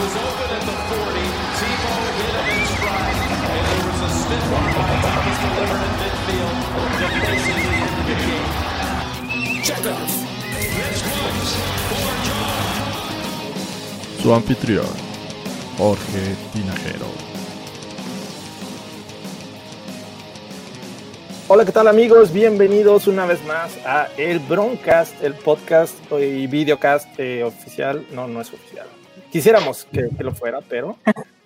was open at the 40. Tebow hit him in stride. And there was a stiff arm by Thomas delivered in midfield to place it at the end of the game. Check off. This one's for John. Su anfitrión, Jorge Tinajero. Hola, ¿qué tal amigos? Bienvenidos una vez más a el Broncast, el podcast y videocast eh, oficial. No, no es oficial. Quisiéramos que, que lo fuera, pero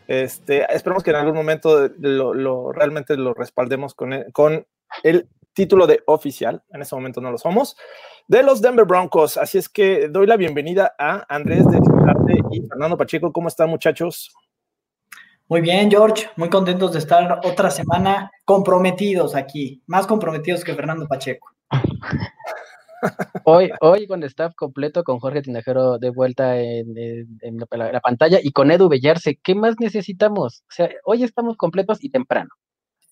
este, esperamos que en algún momento lo, lo- realmente lo respaldemos con el, con el título de oficial. En este momento no lo somos. De los Denver Broncos. Así es que doy la bienvenida a Andrés de Arte y Fernando Pacheco. ¿Cómo están, muchachos? Muy bien, George, muy contentos de estar otra semana comprometidos aquí, más comprometidos que Fernando Pacheco. Hoy, hoy con staff completo, con Jorge Tinajero de vuelta en, en- en la, la pantalla y con Edu Bellarse, ¿qué más necesitamos? O sea, hoy estamos completos y temprano.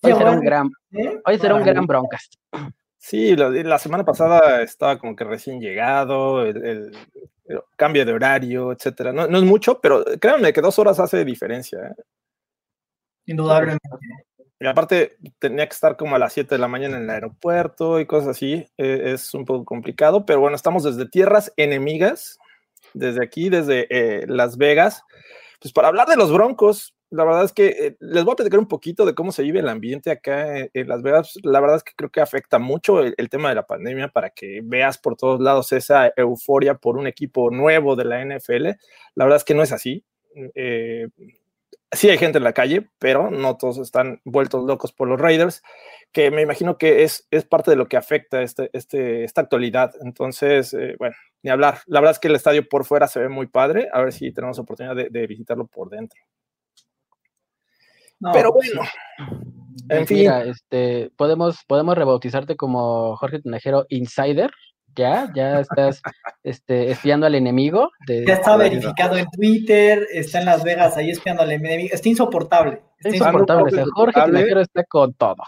Hoy será un gran, ¿eh? hoy será un gran broncast. Sí, la, la semana pasada estaba como que recién llegado, el, el- el cambio de horario, etcétera. No, no es mucho, pero créanme que dos horas hace diferencia. ¿eh? Indudablemente. Y aparte, tenía que estar como a las 7 de la mañana en el aeropuerto y cosas así. eh, es un poco complicado, pero bueno, estamos desde tierras enemigas, desde aquí, desde eh, Las Vegas, pues para hablar de los Broncos. La verdad es que eh, les voy a platicar un poquito de cómo se vive el ambiente acá en, en Las Vegas. La verdad es que creo que afecta mucho el, el tema de la pandemia para que veas por todos lados esa euforia por un equipo nuevo de la NFL. La verdad es que no es así. Eh, sí hay gente en la calle, pero no todos están vueltos locos por los Raiders, que me imagino que es, es parte de lo que afecta este, este, esta actualidad. Entonces, eh, bueno, ni hablar. La verdad es que el estadio por fuera se ve muy padre. A ver si tenemos oportunidad de, de visitarlo por dentro. No, pero pues, bueno, Pues en fin. este, podemos, podemos rebautizarte como Jorge Tinajero Insider. Ya, ya estás este, espiando al enemigo. De, Ya está verificado en Twitter, está en Las Vegas ahí espiando al enemigo. Está insoportable. Está insoportable. o sea, Jorge insoportable. Tinajero está con todo.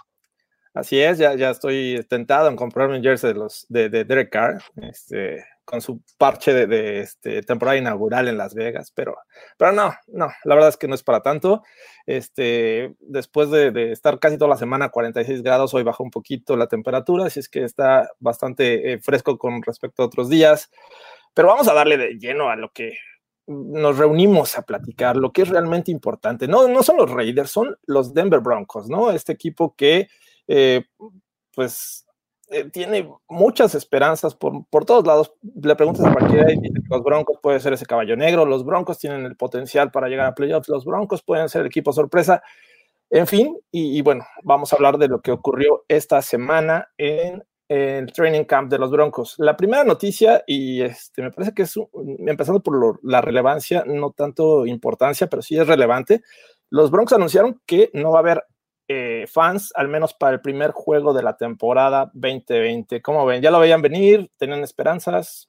Así es, ya, ya estoy tentado en comprarme un jersey de, los, de, de Derek Carr, este, con su parche de, de, este, temporada inaugural en Las Vegas, pero, pero no, no, la verdad es que no es para tanto. Este, después de, estar casi toda la semana a 46 grados, hoy bajó un poquito la temperatura, así es que está bastante eh, fresco con respecto a otros días. Pero vamos a darle de lleno a lo que nos reunimos a platicar, lo que es realmente importante. No, no son los Raiders, son los Denver Broncos, ¿no? Este equipo que eh, pues eh, tiene muchas esperanzas por, por, todos lados. Le preguntas a cualquiera y los Broncos pueden ser ese caballo negro, los Broncos tienen el potencial para llegar a playoffs, los Broncos pueden ser el equipo sorpresa. En fin, y, bueno, vamos a hablar de lo que ocurrió esta semana en el training camp de los Broncos. La primera noticia, y este, me parece que es, empezando por la relevancia, no tanto importancia, pero sí es relevante, los Broncos anunciaron que no va a haber eh, fans, al menos para el primer juego de la temporada 2020. ¿Cómo ven? ¿Ya lo veían venir? ¿Tenían esperanzas?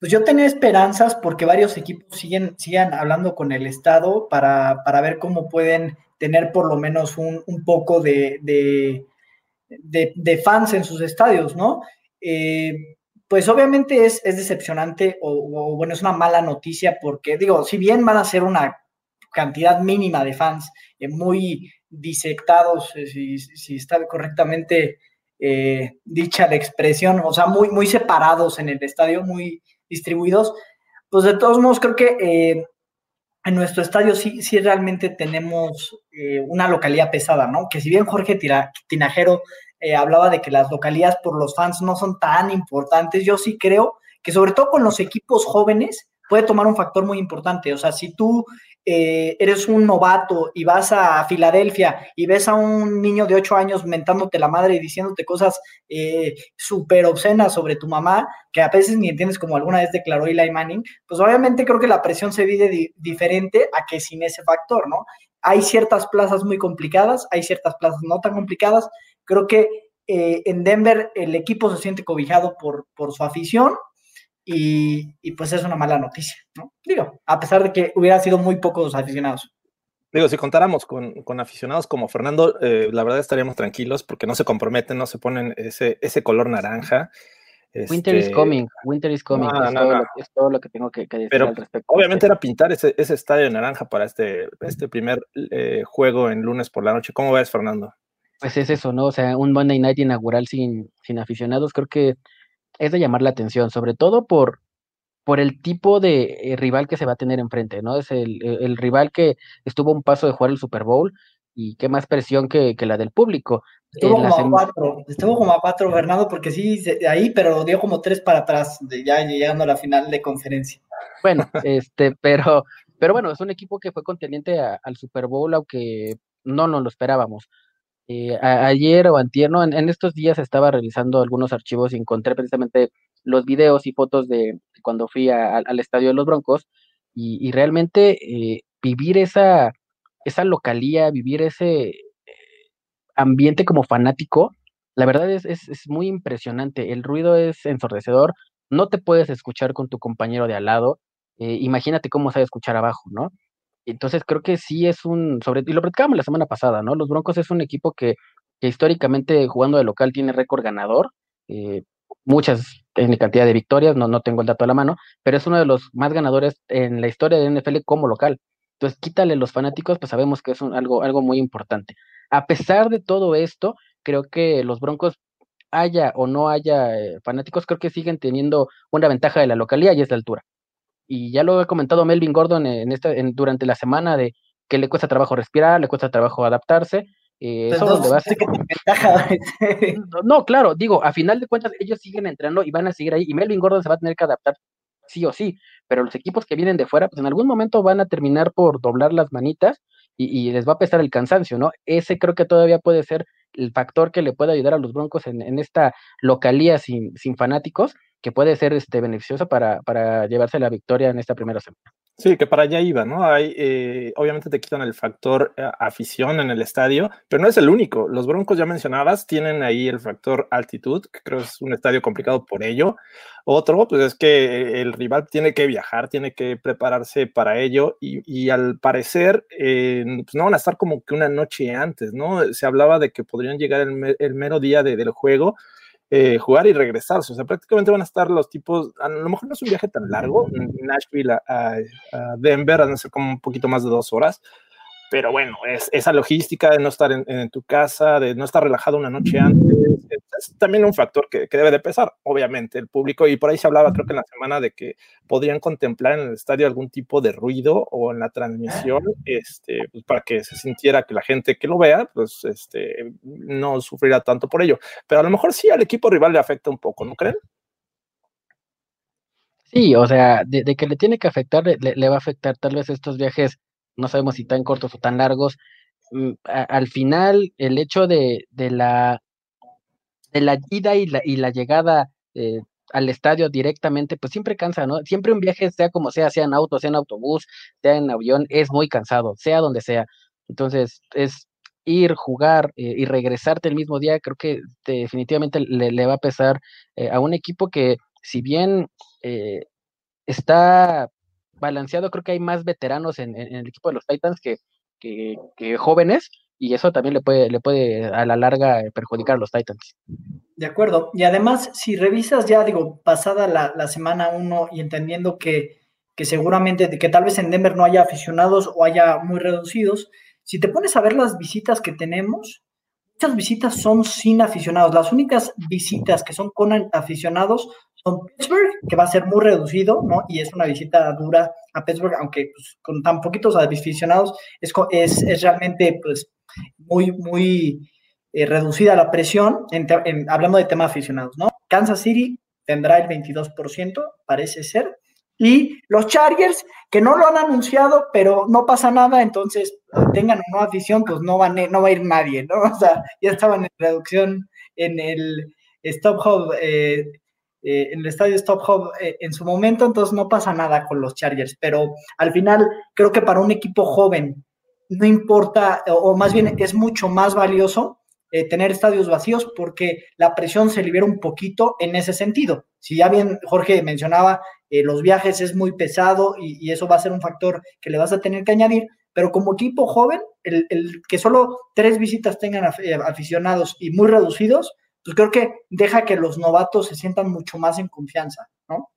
Pues yo tenía esperanzas porque varios equipos siguen, siguen hablando con el Estado para, para ver cómo pueden tener por lo menos un, un poco de, de, de, fans en sus estadios, ¿no? Eh, pues obviamente es, es decepcionante o, o, bueno, es una mala noticia porque digo, si bien van a ser una cantidad mínima de fans eh, muy disectados, eh, si, si, está correctamente eh, dicha la expresión, o sea, muy, muy separados en el estadio, muy distribuidos, pues de todos modos creo que eh, en nuestro estadio sí, sí realmente tenemos una localidad pesada, ¿no? Que si bien Jorge Tira, Tinajero hablaba de que las localidades por los fans no son tan importantes, yo sí creo que sobre todo con los equipos jóvenes puede tomar un factor muy importante. O sea, si tú eh, eres un novato y vas a Filadelfia y ves a un niño de 8 años mentándote la madre y diciéndote cosas eh, súper obscenas sobre tu mamá, que a veces ni entiendes como alguna vez declaró Eli Manning, pues obviamente creo que la presión se vive diferente a que sin ese factor, ¿no? Hay ciertas plazas muy complicadas, hay ciertas plazas no tan complicadas. Creo que eh, en Denver el equipo se siente cobijado por, por su afición y, pues es una mala noticia, ¿no? Digo, a pesar de que hubiera sido muy pocos aficionados. Digo, si contáramos con, con aficionados como Fernando, eh, la verdad estaríamos tranquilos porque no se comprometen, no se ponen ese, ese color naranja. Winter is este, coming, winter is coming. es, todo Lo, que tengo que, decir Pero, al respecto. Obviamente era pintar ese, ese estadio naranja para este, este primer eh, juego en lunes por la noche. ¿Cómo ves, Fernando? Pues es eso, ¿no? O sea, un Monday Night inaugural sin, sin aficionados, creo que es de llamar la atención, sobre todo por, por el tipo de eh, rival que se va a tener enfrente, ¿no? Es el, el, rival que estuvo un paso de jugar el Super Bowl y qué más presión que, que la del público. Estuvo como a cuatro, estuvo como a cuatro, Bernardo, porque sí, ahí, pero dio como tres para atrás, ya llegando a la final de conferencia. Bueno, este, pero, pero bueno, es un equipo que fue contendiente al Super Bowl, aunque no nos lo esperábamos. Eh, ayer o antier, en, estos días estaba revisando algunos archivos y encontré precisamente los videos y fotos de cuando fui al estadio de los Broncos y, realmente eh, vivir esa, esa localía, vivir ese eh, ambiente como fanático, la verdad es, es, muy impresionante. El ruido es ensordecedor, no te puedes escuchar con tu compañero de al lado. imagínate cómo a escuchar abajo, ¿no? Entonces creo que sí es un, sobre, y lo platicábamos la semana pasada, ¿no? Los Broncos es un equipo que, que históricamente jugando de local tiene récord ganador, eh, muchas en cantidad de victorias, no, no tengo el dato a la mano, pero es uno de los más ganadores en la historia de NFL como local. Entonces, quítale los fanáticos, pues sabemos que es un, algo, algo muy importante. A pesar de todo esto, creo que los Broncos, haya o no haya eh, fanáticos, creo que siguen teniendo una ventaja de la localidad y es la altura y ya lo he comentado Melvin Gordon en esta, en, durante la semana de que le cuesta trabajo respirar, le cuesta trabajo adaptarse. Eh, eso donde va no, no, claro, digo, a final de cuentas ellos siguen entrenando y van a seguir ahí y Melvin Gordon se va a tener que adaptar sí o sí, pero los equipos que vienen de fuera, pues en algún momento van a terminar por doblar las manitas y, les va a pesar el cansancio, ¿no? Ese creo que todavía puede ser el factor que le puede ayudar a los Broncos en, en esta localía sin, sin fanáticos que puede ser este, beneficioso para, para llevarse la victoria en esta primera semana. Sí, que para allá iba, ¿no? Hay, eh, obviamente te quitan el factor eh, afición en el estadio, pero no es el único. Los Broncos, ya mencionabas, tienen ahí el factor altitud, que creo es un estadio complicado por ello. Otro, pues es que el rival tiene que viajar, tiene que prepararse para ello y, al parecer eh, pues no van a estar como que una noche antes, ¿no? Se hablaba de que podrían llegar el, el mero día de, del juego eh, jugar y regresarse. O sea, prácticamente van a estar los tipos, a lo mejor no es un viaje tan largo, Nashville a, a, Denver, van a ser como un poquito más de dos horas, pero bueno, es, esa logística de no estar en, tu casa, de no estar relajado una noche antes, es, también un factor que, debe de pesar, obviamente, el público. Y por ahí se hablaba, creo que en la semana, de que podrían contemplar en el estadio algún tipo de ruido o en la transmisión, este, pues, para que se sintiera que la gente que lo vea, pues este, no sufrirá tanto por ello. Pero a lo mejor sí al equipo rival le afecta un poco, ¿no creen? Sí, o sea, de, que le tiene que afectar, le, va a afectar tal vez estos viajes no sabemos si tan cortos o tan largos. Mm, al final, el hecho de, de, la, de la ida y la, y la llegada eh, al estadio directamente, pues siempre cansa, ¿no? Siempre un viaje, sea como sea, sea en auto, sea en autobús, sea en avión, es muy cansado, sea donde sea. Entonces, es ir, jugar eh, y regresarte el mismo día, creo que definitivamente le, va a pesar eh, a un equipo que, si bien está balanceado, creo que hay más veteranos en, el equipo de los Titans que, que, jóvenes, y eso también le puede, le puede a la larga perjudicar a los Titans. De acuerdo. Y además, si revisas ya, digo, pasada la, semana uno y entendiendo que, que seguramente, que tal vez en Denver no haya aficionados o haya muy reducidos, si te pones a ver las visitas que tenemos, muchas visitas son sin aficionados. Las únicas visitas que son con aficionados con Pittsburgh, que va a ser muy reducido, ¿no? Y es una visita dura a Pittsburgh, aunque pues, con tan poquitos aficionados es, es, realmente pues, muy, muy eh, reducida la presión, hablando de tema aficionados, ¿no? Kansas City tendrá el 22%, parece ser, Y los Chargers, que no lo han anunciado, pero no pasa nada, entonces tengan o no afición, pues no, van, no va a ir nadie, ¿no? O sea, ya estaban en reducción en el Stop Hub, eh, eh, en el estadio Stop Hub eh, en su momento, entonces no pasa nada con los Chargers, pero al final creo que para un equipo joven no importa, o, más bien es mucho más valioso tener estadios vacíos porque la presión se libera un poquito en ese sentido. Si ya bien Jorge mencionaba, los viajes es muy pesado y, eso va a ser un factor que le vas a tener que añadir, pero como equipo joven, el que solo tres visitas tengan aficionados y muy reducidos, pues creo que deja que los novatos se sientan mucho más en confianza, ¿no?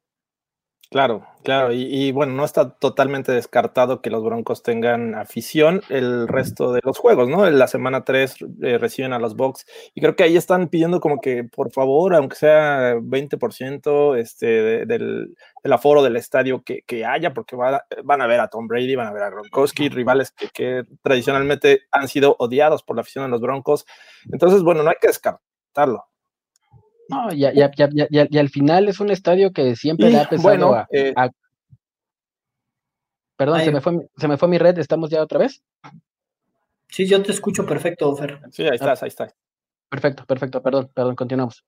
Claro, claro, y, bueno, no está totalmente descartado que los Broncos tengan afición el resto de los juegos, ¿no? En la semana 3 eh, reciben a los Bucks y creo que ahí están pidiendo como que, por favor, aunque sea 20% este, del, aforo del estadio que, haya, porque van a ver a Tom Brady, van a ver a Gronkowski, rivales que, que tradicionalmente han sido odiados por la afición de los Broncos. Entonces, bueno, no hay que descartar no, y, al final es un estadio que siempre le ha pesado bueno, eh, Perdón, se me, fue, se me fue mi red, ¿estamos ya otra vez? Sí, yo te escucho perfecto, Fer. Sí, ahí estás, ahí estás. Perfecto, perfecto, perdón, perdón, continuamos.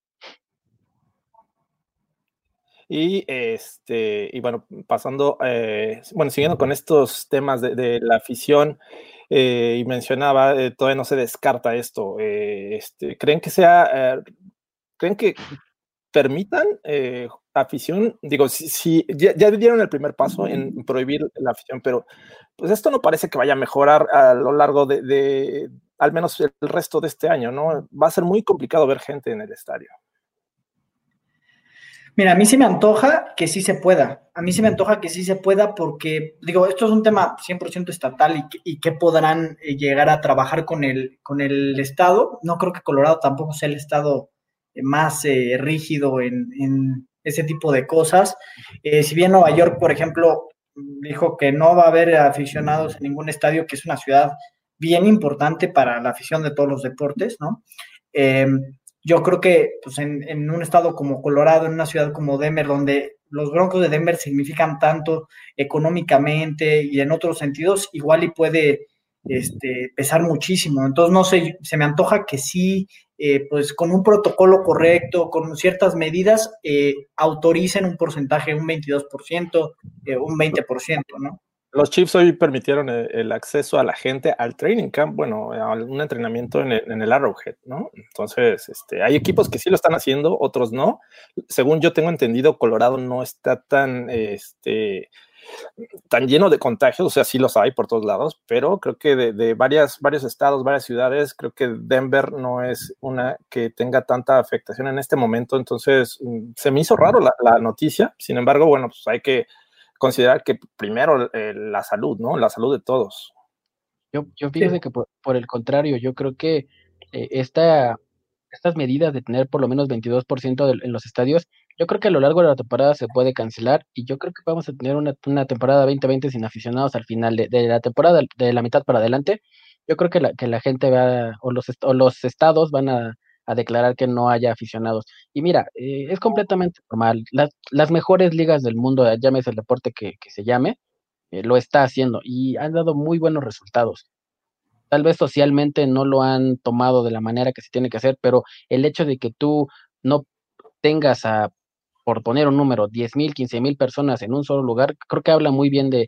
Y este, y bueno, pasando, eh, bueno, siguiendo con estos temas de la afición, eh, y mencionaba, eh, todavía no se descarta esto. Eh, este, ¿Creen que sea, creen que permitan afición? Digo, si, ya, dieron el primer paso en prohibir la afición, pero pues esto no parece que vaya a mejorar a lo largo de al menos el resto de este año, ¿no? Va a ser muy complicado ver gente en el estadio. Mira, a mí sí me antoja que sí se pueda. A mí sí me antoja que sí se pueda porque, digo, esto es un tema 100% estatal y, que podrán eh, llegar a trabajar con el, con el Estado. No creo que Colorado tampoco sea el Estado eh, más eh, rígido en, ese tipo de cosas. si bien Nueva York, por ejemplo, dijo que no va a haber aficionados en ningún estadio, que es una ciudad bien importante para la afición de todos los deportes, ¿no? Yo creo que pues, en, un estado como Colorado, en una ciudad como Denver, donde los Broncos de Denver significan tanto económicamente y en otros sentidos, igual y puede este, pesar muchísimo. Entonces, no sé, se me antoja que sí, eh, pues con un protocolo correcto, con ciertas medidas, eh, autoricen un porcentaje, un 22%, eh, un 20%, ¿no? Los Chiefs hoy permitieron el, acceso a la gente al training camp, bueno, a un entrenamiento en el, Arrowhead, ¿no? Entonces, este, hay equipos que sí lo están haciendo, otros no. Según yo tengo entendido, Colorado no está tan, este, tan lleno de contagios, o sea, sí los hay por todos lados, pero creo que de, varias, varios estados, varias ciudades, creo que Denver no es una que tenga tanta afectación en este momento, entonces mm, se me hizo raro la, la noticia, sin embargo, bueno, pues hay que considerar que primero eh, la salud, ¿no? La salud de todos. Yo, yo fíjese que por, el contrario, yo creo que eh, esta, estas medidas de tener por lo menos 22% en los estadios, yo creo que a lo largo de la temporada se puede cancelar y yo creo que vamos a tener una, temporada 2020 sin aficionados al final de, la temporada, de la mitad para adelante. Yo creo que la, que la gente va, o los, o los estados van a, a declarar que no haya aficionados. Y mira, eh, es completamente normal. Las, las, mejores ligas del mundo, llámese el deporte que, se llame, eh, lo está haciendo y han dado muy buenos resultados. Tal vez socialmente no lo han tomado de la manera que se tiene que hacer, pero el hecho de que tú no tengas a por poner un número, 10 mil, 15 mil personas en un solo lugar, creo que habla muy bien de,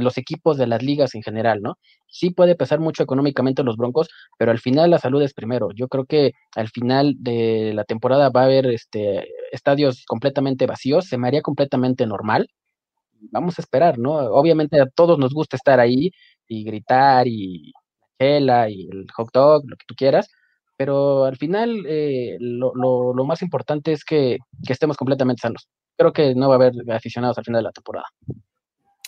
los equipos de las ligas en general, ¿no? Sí puede pesar mucho económicamente los Broncos, pero al final la salud es primero. Yo creo que al final de la temporada va a haber este, estadios completamente vacíos, se me haría completamente normal. Vamos a esperar, ¿no? Obviamente a todos nos gusta estar ahí y gritar y la chela y el hot dog, lo que tú quieras, pero al final eh, lo, lo, más importante es que, que, estemos completamente sanos. Creo que no va a haber aficionados al final de la temporada.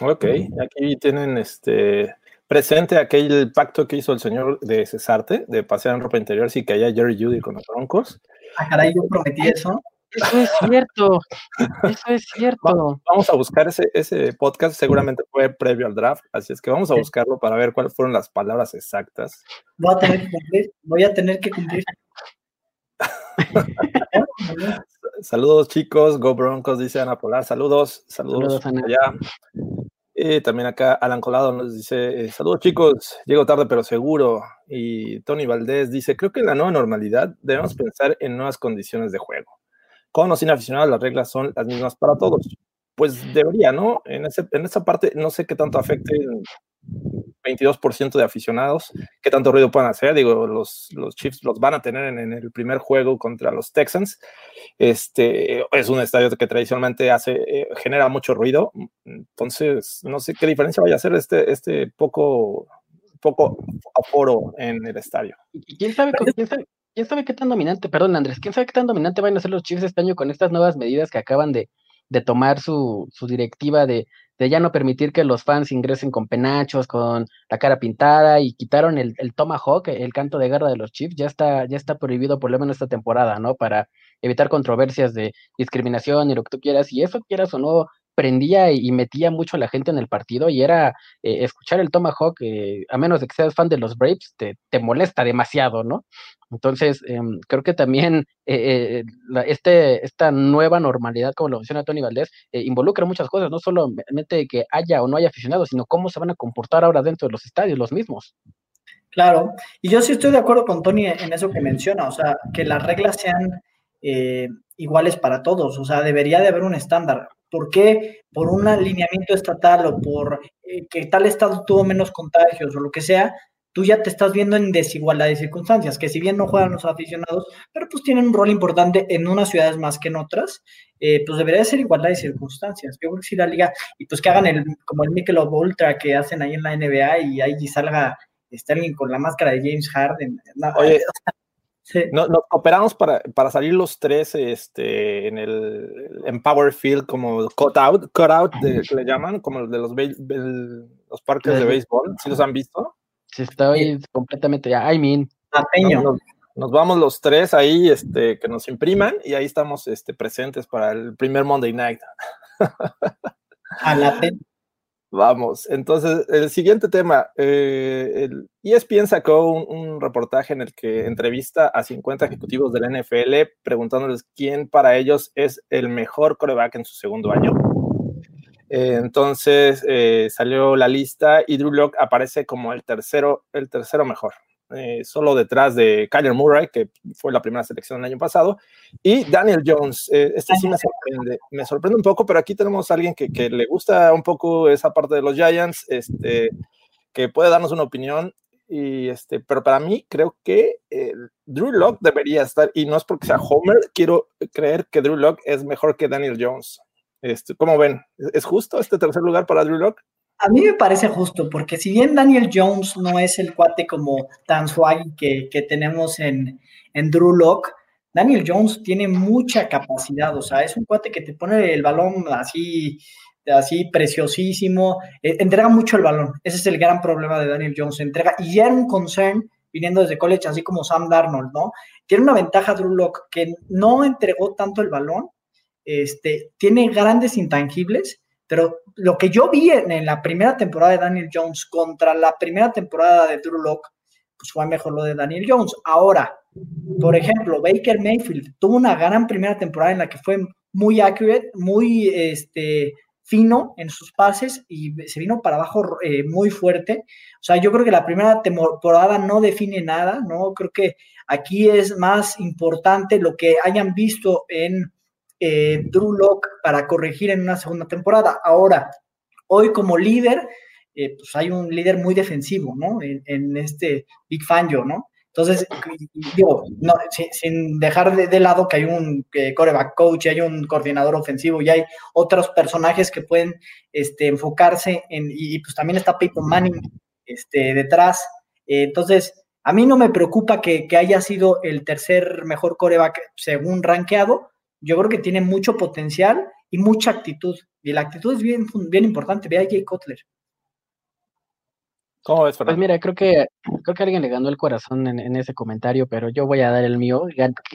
Ok, aquí tienen este presente aquel pacto que hizo el señor de Cesarte de pasear en ropa interior que haya Jerry Judy con los broncos. Ah, caray, yo prometí eso. Eso es cierto, eso es cierto. Vamos a buscar ese, ese podcast, seguramente fue previo al draft, así es que vamos a buscarlo para ver cuáles fueron las palabras exactas. Voy a tener que cumplir, voy a tener que cumplir. Saludos chicos, Go Broncos, dice Ana Polar. Saludos, saludos, Saludos, Ana. allá. Y también acá Alan Colado nos dice, eh, saludos chicos, llego tarde pero seguro. Y Tony Valdés dice, creo que en la nueva normalidad debemos pensar en nuevas condiciones de juego. Con o sin aficionados, las reglas son las mismas para todos. Pues debería, ¿no? En, ese, en esa parte no sé qué tanto afecte el 22% de aficionados, qué tanto ruido puedan hacer. Digo, los, los Chiefs los van a tener en, en el primer juego contra los Texans. Este es un estadio que tradicionalmente hace, eh, genera mucho ruido. Entonces, no sé qué diferencia vaya a hacer este, este poco, poco aforo en el estadio. ¿Y quién sabe, con- quién sabe, quién sabe qué tan dominante, perdón Andrés, quién sabe qué tan dominante van a ser los Chiefs este año con estas nuevas medidas que acaban de, de tomar su, su directiva de, de ya no permitir que los fans ingresen con penachos, con la cara pintada y quitaron el, el tomahawk, el canto de guerra de los Chiefs, ya está, ya está prohibido por lo menos esta temporada, ¿no? Para evitar controversias de discriminación y lo que tú quieras, y eso quieras o no, prendía y metía mucho a la gente en el partido y era eh, escuchar el Tomahawk, eh, a menos de que seas fan de los Braves, te, te molesta demasiado, ¿no? Entonces, em, creo que también eh, eh, este, esta nueva normalidad, como lo menciona Tony Valdés, involucra muchas cosas, no solamente que haya o no haya aficionados, sino cómo se van a comportar ahora dentro de los estadios, los mismos. Claro, y yo sí estoy de acuerdo con Tony en eso que menciona, o sea, que las reglas sean eh, iguales para todos, o sea, debería de haber un estándar. ¿Por qué? Por un alineamiento estatal o por eh, que tal estado tuvo menos contagios o lo que sea, tú ya te estás viendo en desigualdad de circunstancias, que si bien no juegan los aficionados, pero pues tienen un rol importante en unas ciudades más que en otras, eh, pues debería de ser igualdad de circunstancias. Yo creo que si la liga, y pues que hagan el, como el Michelob Ultra que hacen ahí en la NBA y ahí salga está alguien con la máscara de James Harden. No, Oye, sí. no- nos cooperamos para, para salir los tres este, en el en Power Field como cut out, cut out de- que le llaman, como el de los, be- los parques de béisbol, ¿sí los han visto? Si estoy completamente, I mean. Nos, nos vamos los tres ahí, este, que nos impriman y ahí estamos este, presentes para el primer Monday Night. a la Vamos, entonces el siguiente tema, eh, el ESPN sacó un, reportaje en el que entrevista a 50 ejecutivos de la NFL preguntándoles quién para ellos es el mejor coreback en su segundo año. Eh, entonces eh, salió la lista y Drew Lock aparece como el tercero, el tercero mejor, eh, solo detrás de Kyler Murray, que fue la primera selección del año pasado, y Daniel Jones. Eh, este sí me sorprende, me sorprende un poco, pero aquí tenemos a alguien que, que le gusta un poco esa parte de los Giants, este, que puede darnos una opinión. Y este, pero para mí creo que eh, Drew Lock debería estar, y no es porque sea Homer, quiero creer que Drew Lock es mejor que Daniel Jones. Este, ¿Cómo ven? ¿Es justo este tercer lugar para Drew Lock? A mí me parece justo, porque si bien Daniel Jones no es el cuate como tan swaggy que, que tenemos en, en Drew Lock, Daniel Jones tiene mucha capacidad, o sea, es un cuate que te pone el balón así, así preciosísimo, eh, entrega mucho el balón, ese es el gran problema de Daniel Jones, entrega, y ya era un concern viniendo desde college, así como Sam Darnold, ¿no? Tiene una ventaja Drew Lock que no entregó tanto el balón, este, tiene grandes intangibles, pero lo que yo vi en, la primera temporada de Daniel Jones contra la primera temporada de Drew Lock, pues fue mejor lo de Daniel Jones. Ahora, por ejemplo, Baker Mayfield tuvo una gran primera temporada en la que fue muy accurate, muy este, fino en sus pases y se vino para abajo eh, muy fuerte. O sea, yo creo que la primera temporada no define nada, ¿no? Creo que aquí es más importante lo que hayan visto en eh, Drew Lock para corregir en una segunda temporada. Ahora, hoy como líder, eh, pues hay un líder muy defensivo, ¿no? En, este Big Fangio, ¿no? Entonces, digo, sin, dejar de, lado que hay un eh, coreback coach, y hay un coordinador ofensivo y hay otros personajes que pueden este, enfocarse en, y, y, pues también está Peyton Manning este, detrás. Eh, entonces, a mí no me preocupa que, que, haya sido el tercer mejor coreback según rankeado. Yo creo que tiene mucho potencial y mucha actitud. Y la actitud es bien, bien importante. Ve a Jay Cutler. ¿Cómo ves, Fernando? Pues mira, creo que creo que alguien le ganó el corazón en, en ese comentario, pero yo voy a dar el mío,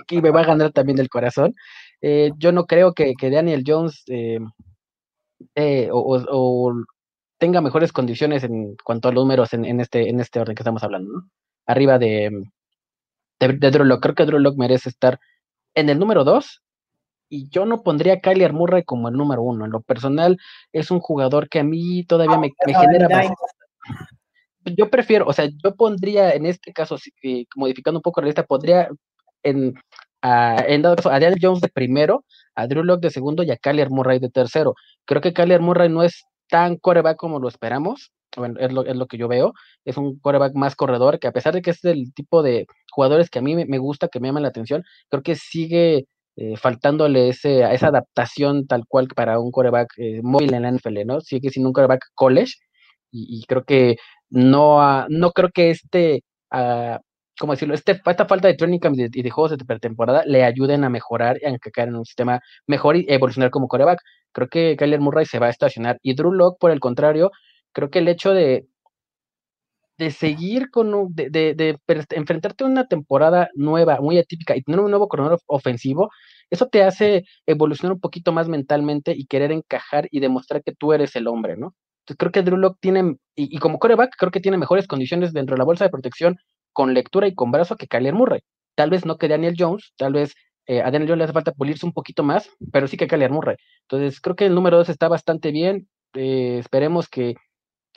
que me va a ganar también el corazón. Eh, yo no creo que, que Daniel Jones eh, eh, o, o, o, tenga mejores condiciones en cuanto a los números en, en, este, en este orden que estamos hablando, ¿no? Arriba de, de, de Drew Lock. Creo que Drew Lock merece estar en el número 2 y yo no pondría a Kyler Murray como el número uno. En lo personal, es un jugador que a mí todavía me, me genera bastante. Yo prefiero, o sea, yo pondría en este caso, modificando un poco la lista, podría en, a, en dado caso, a Daniel Jones de primero, a Drew Locke de segundo y a Kyler Murray de tercero. Creo que Kyler Murray no es tan coreback como lo esperamos. Bueno, es lo, es lo que yo veo. Es un coreback más corredor, que a pesar de que es el tipo de jugadores que a mí me, me gusta, que me llaman la atención, creo que sigue eh, faltándole ese, esa adaptación tal cual para un coreback eh, móvil en la NFL, ¿no? Sigue siendo un coreback college y, y creo que no, no creo que este, uh, ¿cómo decirlo? Este, esta falta de training y de, de, juegos de pretemporada le ayuden a mejorar y a caer en un sistema mejor y evolucionar como coreback. Creo que Kyler Murray se va a estacionar y Drew Locke, por el contrario, creo que el hecho de, de seguir con un, de, de, de, enfrentarte a una temporada nueva, muy atípica y tener un nuevo corredor ofensivo, eso te hace evolucionar un poquito más mentalmente y querer encajar y demostrar que tú eres el hombre, ¿no? Entonces creo que Drew Locke tiene, y, y, como coreback, creo que tiene mejores condiciones dentro de la bolsa de protección con lectura y con brazo que Kyler Murray. Tal vez no que Daniel Jones, tal vez eh, a Daniel Jones le hace falta pulirse un poquito más, pero sí que Kyler Murray. Entonces creo que el número dos está bastante bien. Eh, esperemos que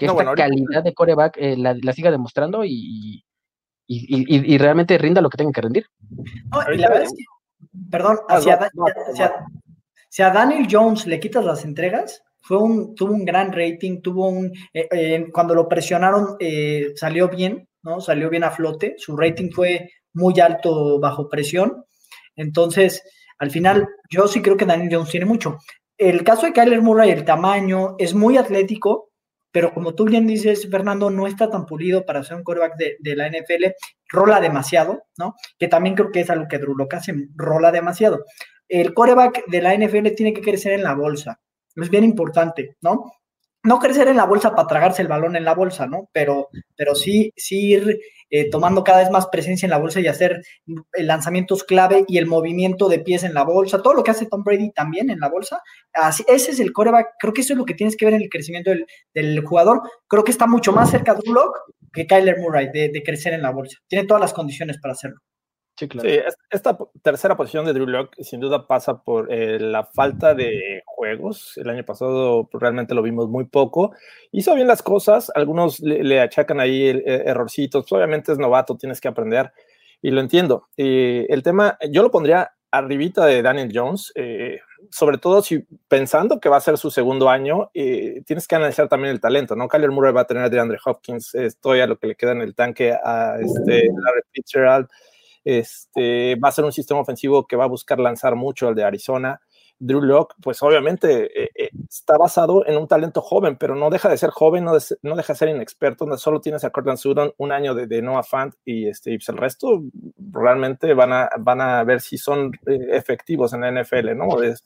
que no, esta bueno, calidad de coreback eh, la, la, siga demostrando y, y, y, y, realmente rinda lo que tenga que rendir. No, y la verdad es que, perdón, hacia, hacia, hacia, Daniel Jones le quitas las entregas, fue un, tuvo un gran rating, tuvo un, eh, eh, cuando lo presionaron eh, salió bien, ¿no? Salió bien a flote, su rating fue muy alto bajo presión, entonces, al final, yo sí creo que Daniel Jones tiene mucho. El caso de Kyler Murray, el tamaño, es muy atlético, pero como tú bien dices, Fernando, no está tan pulido para ser un quarterback de, la NFL, rola demasiado, ¿no? Que también creo que es algo que Drew Locke hace, rola demasiado. El quarterback de la NFL tiene que crecer en la bolsa, es bien importante, ¿no? No crecer en la bolsa para tragarse el balón en la bolsa, ¿no? Pero, pero sí, sí ir eh, tomando cada vez más presencia en la bolsa y hacer lanzamientos clave y el movimiento de pies en la bolsa, todo lo que hace Tom Brady también en la bolsa. Así, ese es el coreback, creo que eso es lo que tienes que ver en el crecimiento del, del jugador. Creo que está mucho más cerca de Drew que Kyler Murray de crecer en la bolsa. Tiene todas las condiciones para hacerlo. Sí, claro. sí, esta tercera posición de Drew Locke sin duda pasa por eh, la falta de juegos. El año pasado pues, realmente lo vimos muy poco. Hizo bien las cosas, algunos le, le achacan ahí el, el, errorcitos. Pues, obviamente es novato, tienes que aprender y lo entiendo. Eh, el tema, yo lo pondría arribita de Daniel Jones, eh, sobre todo si pensando que va a ser su segundo año, eh, tienes que analizar también el talento, ¿no? Kyler Murray va a tener a DeAndre Hopkins, estoy a lo que le queda en el tanque a este, Larry Fitzgerald, este, va a ser un sistema ofensivo que va a buscar lanzar mucho el de Arizona. Drew Locke, pues obviamente eh, eh, está basado en un talento joven, pero no deja de ser joven, no, no deja de ser inexperto, solo tienes a Cortland Sutton un año de, de Noah Fant y, este, y pues el resto realmente van a, van a ver si son eh, efectivos en la NFL, ¿no? Es,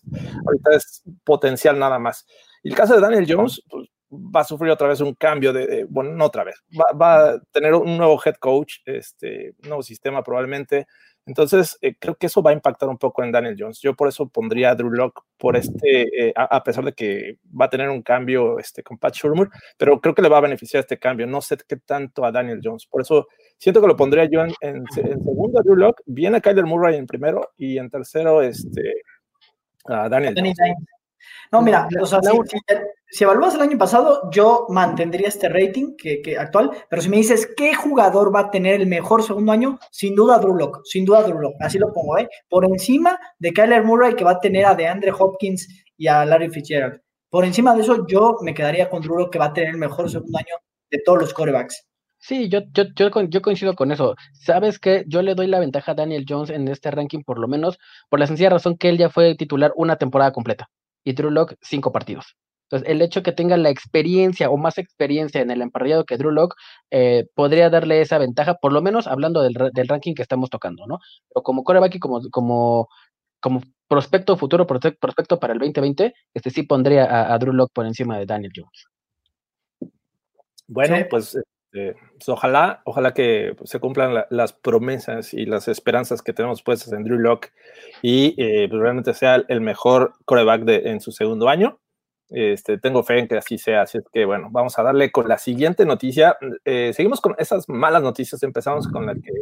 ahorita es potencial nada más. El caso de Daniel Jones, pues, va a sufrir otra vez un cambio de, de bueno, no otra vez, va, va, a tener un nuevo head coach, este, nuevo sistema probablemente. Entonces, eh, creo que eso va a impactar un poco en Daniel Jones. Yo por eso pondría a Drew Locke por este, eh, a, a, pesar de que va a tener un cambio este, con Pat Shurmur, pero creo que le va a beneficiar este cambio. No sé qué tanto a Daniel Jones. Por eso siento que lo pondría yo en, en, en segundo a Drew Locke, viene Kyler Murray en primero y en tercero este, a Daniel Jones. No, mira, o sea, si, si, si, evalúas el año pasado, yo mantendría este rating que, que, actual, pero si me dices qué jugador va a tener el mejor segundo año, sin duda Drew Locke, sin duda Drew Locke, así lo pongo, ¿eh? Por encima de Kyler Murray que va a tener a DeAndre Hopkins y a Larry Fitzgerald. Por encima de eso, yo me quedaría con Drew Locke que va a tener el mejor segundo año de todos los corebacks. Sí, yo, yo, yo, yo, coincido con eso. Sabes que yo le doy la ventaja a Daniel Jones en este ranking, por lo menos, por la sencilla razón que él ya fue titular una temporada completa y Drew Locke cinco partidos. Entonces, el hecho que tenga la experiencia o más experiencia en el emparrillado que Drew Locke eh, podría darle esa ventaja, por lo menos hablando del, del, ranking que estamos tocando, ¿no? Pero como coreback y como, como, como prospecto futuro, prospecto para el 2020, este sí pondría a, a Drew Locke por encima de Daniel Jones. Bueno, sí. pues este, pues ojalá, ojalá que se cumplan la, las promesas y las esperanzas que tenemos puestas en Drew Locke y eh, pues realmente sea el mejor coreback en su segundo año. Este, tengo fe en que así sea, así es que bueno, vamos a darle con la siguiente noticia. Eh, seguimos con esas malas noticias, empezamos con la que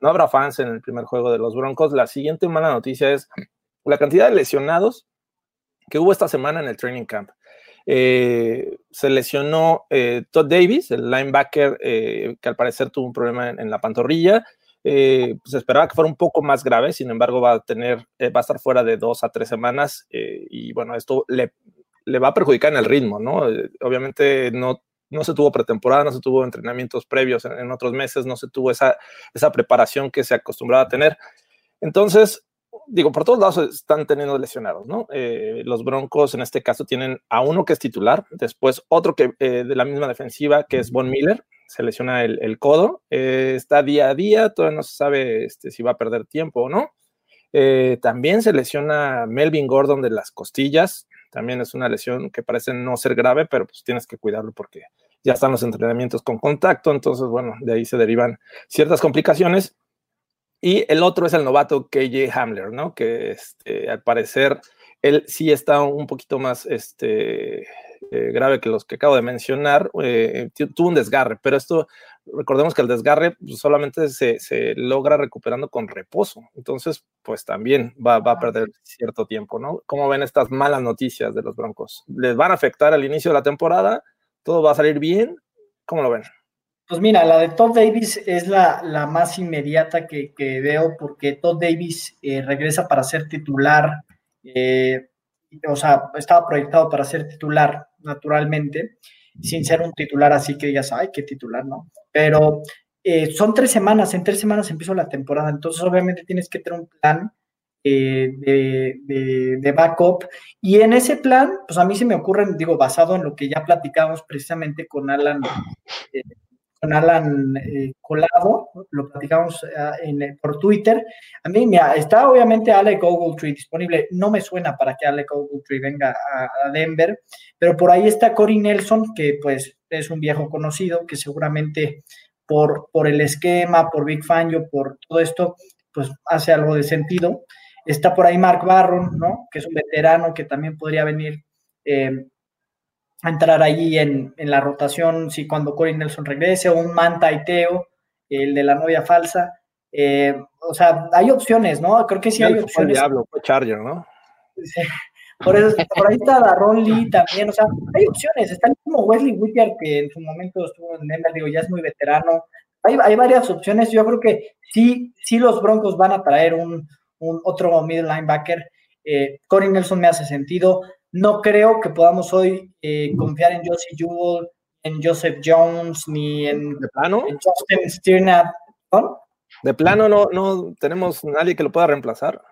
no habrá fans en el primer juego de los Broncos. La siguiente mala noticia es la cantidad de lesionados que hubo esta semana en el training camp. Eh, se lesionó eh, Todd Davis, el linebacker eh, que al parecer tuvo un problema en, la pantorrilla. se esperaba que fuera un poco más grave, sin embargo va a tener, va a estar fuera de dos a tres semanas y bueno, esto le, le va a perjudicar en el ritmo, ¿no? obviamente no, no se tuvo pretemporada, no se tuvo entrenamientos previos en, en, otros meses, no se tuvo esa, esa preparación que se acostumbraba a tener. Entonces, digo, por todos lados están teniendo lesionados, ¿no? Eh, los Broncos en este caso tienen a uno que es titular, después otro que eh, de la misma defensiva que es Von Miller, se lesiona el, codo, eh, está día a día, todavía no se sabe este, si va a perder tiempo o no. también se lesiona Melvin Gordon de las costillas, también es una lesión que parece no ser grave, pero pues tienes que cuidarlo porque ya están los entrenamientos con contacto, entonces bueno, de ahí se derivan ciertas complicaciones y el otro es el novato KJ Hamler, ¿no? Que este, al parecer él sí está un poquito más este, eh, grave que los que acabo de mencionar. Eh, tuvo un desgarre, pero esto, recordemos que el desgarre pues, solamente se, se, logra recuperando con reposo. Entonces, pues también va, va, a perder cierto tiempo, ¿no? ¿Cómo ven estas malas noticias de los Broncos? ¿Les van a afectar al inicio de la temporada? ¿Todo va a salir bien? ¿Cómo lo ven? Pues mira, la de Todd Davis es la, la más inmediata que, que, veo porque Todd Davis eh, regresa para ser titular, eh, o sea, estaba proyectado para ser titular naturalmente, sin ser un titular así que ya sabes qué titular, ¿no? Pero eh, son tres semanas, en tres semanas empieza la temporada, entonces obviamente tienes que tener un plan de, de, de, backup. Y en ese plan, pues a mí se me ocurren, digo, basado en lo que ya platicamos precisamente con Alan con Alan eh, Colado, lo platicamos eh, por Twitter. A mí mira, está obviamente Alec Ogletree disponible, no me suena para que Alec Ogletree venga a, Denver, pero por ahí está Cory Nelson, que pues es un viejo conocido, que seguramente por, por el esquema, por Big Fangio, por todo esto, pues hace algo de sentido. Está por ahí Mark Barron, ¿no? Que es un veterano que también podría venir eh, entrar allí en, la rotación, si cuando Corey Nelson regrese, o un Manta y Teo, el de la novia falsa. Eh, o sea, hay opciones, ¿no? Creo que sí hay opciones. Diablo, fue Charger, ¿no? Por, eso, por ahí está Ron Lee también, o sea, hay opciones. Está el mismo Wesley Whittier, que en su momento estuvo en Denver, digo, ya es muy veterano. Hay, hay, varias opciones. Yo creo que sí, sí los Broncos van a traer un, un otro middle linebacker. Eh, Corey Nelson me hace sentido. No creo que podamos hoy eh, confiar en Josie Jewell, en Joseph Jones, ni en, ¿De plano? Justin Stirnat. De plano no, no tenemos nadie que lo pueda reemplazar.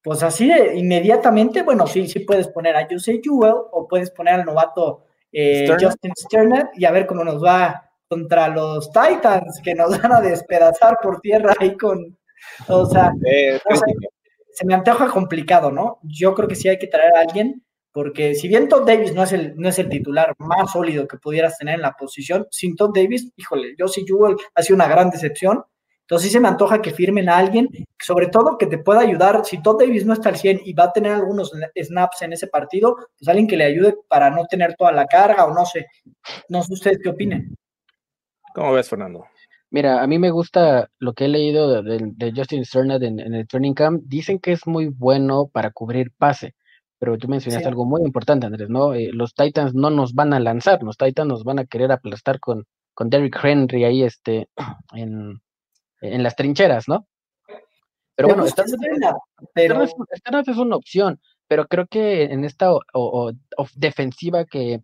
Pues así inmediatamente, bueno, sí, sí puedes poner a Joseph Jewell o puedes poner al novato eh, Justin Sternat y a ver cómo nos va contra los Titans, que nos van a despedazar por tierra ahí con, o sea, eh, se me antoja complicado, ¿no? Yo creo que sí hay que traer a alguien porque si bien Todd Davis no es el, no es el titular más sólido que pudieras tener en la posición, sin Todd Davis, híjole, yo sí Jewell ha sido una gran decepción. Entonces sí se me antoja que firmen a alguien, sobre todo que te pueda ayudar. Si Todd Davis no está al 100 y va a tener algunos snaps en ese partido, pues alguien que le ayude para no tener toda la carga o no sé. No sé ustedes qué opinen. ¿Cómo ves, Fernando? Mira, a mí me gusta lo que he leído de, Justin Sternad en, en, el training camp. Dicen que es muy bueno para cubrir pase pero tú mencionaste algo muy importante, Andrés, ¿no? Eh, los Titans no nos van a lanzar, los Titans nos van a querer aplastar con, con Derrick Henry ahí este, en, en las trincheras, ¿no? Pero bueno, esta, pero... no es una opción, pero creo que en esta o, defensiva que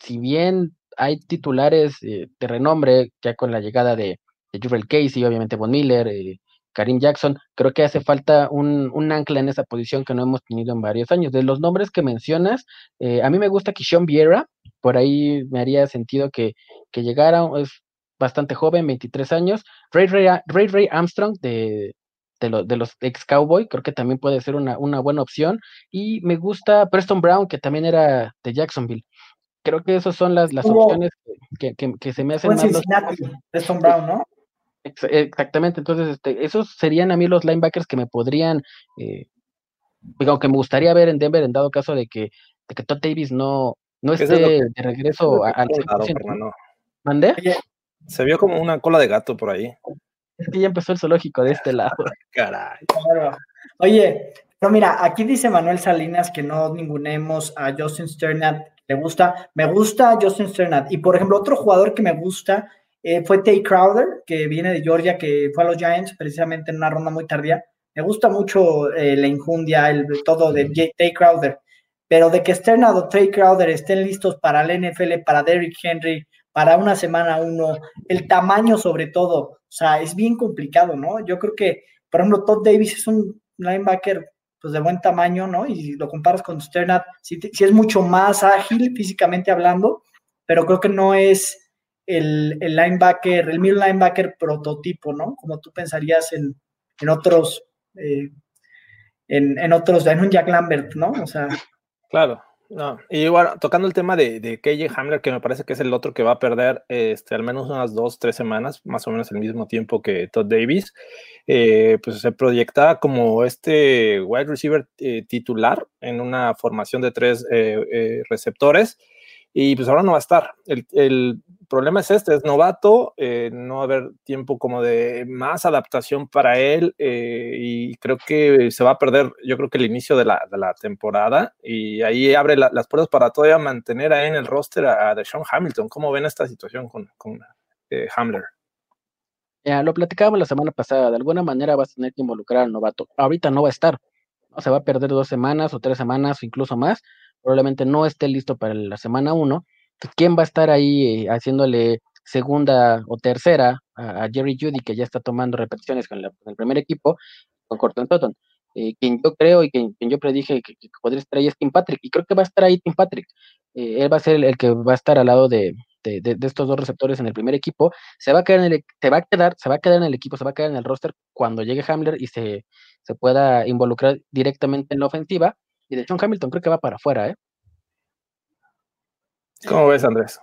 si bien hay titulares eh, de renombre, ya con la llegada de, de Jurel Casey, obviamente Von Miller, eh, Karim Jackson, creo que hace falta un, un, ancla en esa posición que no hemos tenido en varios años. De los nombres que mencionas, eh, a mí me gusta Kishon Vieira, por ahí me haría sentido que, que llegara, es bastante joven, 23 años. Ray Ray, Ray, Armstrong de, de, de, los ex Cowboy, creo que también puede ser una, una buena opción. Y me gusta Preston Brown, que también era de Jacksonville. Creo que esas son las, las opciones que, que, que, se me hacen más. Preston Brown, ¿no? Exactamente, entonces este, esos serían a mí los linebackers que me podrían, eh, aunque me gustaría ver en Denver en dado caso de que, de que Todd Davis no, no esté de regreso al 100%. ¿Mandé? Se vio como una cola de gato por ahí. Es que ya empezó el zoológico de este lado. Caray. Oye, Pero mira, aquí dice Manuel Salinas que no ningunemos a Justin Sternat. Le gusta, me gusta Justin Sternat. Y por ejemplo, otro jugador que me gusta eh, fue Tay Crowder, que viene de Georgia, que fue a los Giants precisamente en una ronda muy tardía. Me gusta mucho eh, la injundia, el todo de Tay Crowder. Pero de que Sternat o Tay Crowder estén listos para el NFL, para Derrick Henry, para una semana uno, el tamaño sobre todo, o sea, es bien complicado, ¿no? Yo creo que, por ejemplo, Todd Davis es un linebacker pues de buen tamaño, ¿no? Y lo comparas con Sternat, sí, es mucho más ágil físicamente hablando, pero creo que no es el, linebacker, el middle linebacker prototipo, ¿no? Como tú pensarías en, en otros, eh, en, en, otros, en un Jack Lambert, ¿no? O sea. Claro, no, y bueno, tocando el tema de, de KJ Hamler, que me parece que es el otro que va a perder este, al menos unas dos, tres semanas, más o menos el mismo tiempo que Todd Davis, eh, pues se proyecta como este wide receiver eh, titular en una formación de tres receptores y pues ahora no va a estar. El, problema es este, es novato, eh, no va a haber tiempo como de más adaptación para él eh, y creo que se va a perder, yo creo que el inicio de la, temporada y ahí abre la, las puertas para todavía mantener ahí en el roster a, a Hamilton. ¿Cómo ven esta situación con, eh, Hamler? Ya, lo platicábamos la semana pasada, de alguna manera vas a tener que involucrar al novato. Ahorita no va a estar, ¿no? se va a perder dos semanas o tres semanas o incluso más, probablemente no esté listo para la semana 1. Pues, ¿Quién va a estar ahí eh, haciéndole segunda o tercera a, Jerry Judy, que ya está tomando repeticiones con, el primer equipo, con Corton Totten? Eh, quien yo creo y quien, yo predije que, podría estar ahí es Tim Patrick, y creo que va a estar ahí Tim Patrick. Eh, él va a ser el, que va a estar al lado de, de, de, estos dos receptores en el primer equipo. Se va a quedar en el, se va a quedar, se va a quedar en el equipo, se va a quedar en el roster cuando llegue Hamler y se, se pueda involucrar directamente en la ofensiva. Y de John Hamilton creo que va para afuera, ¿eh? ¿Cómo ves, Andrés?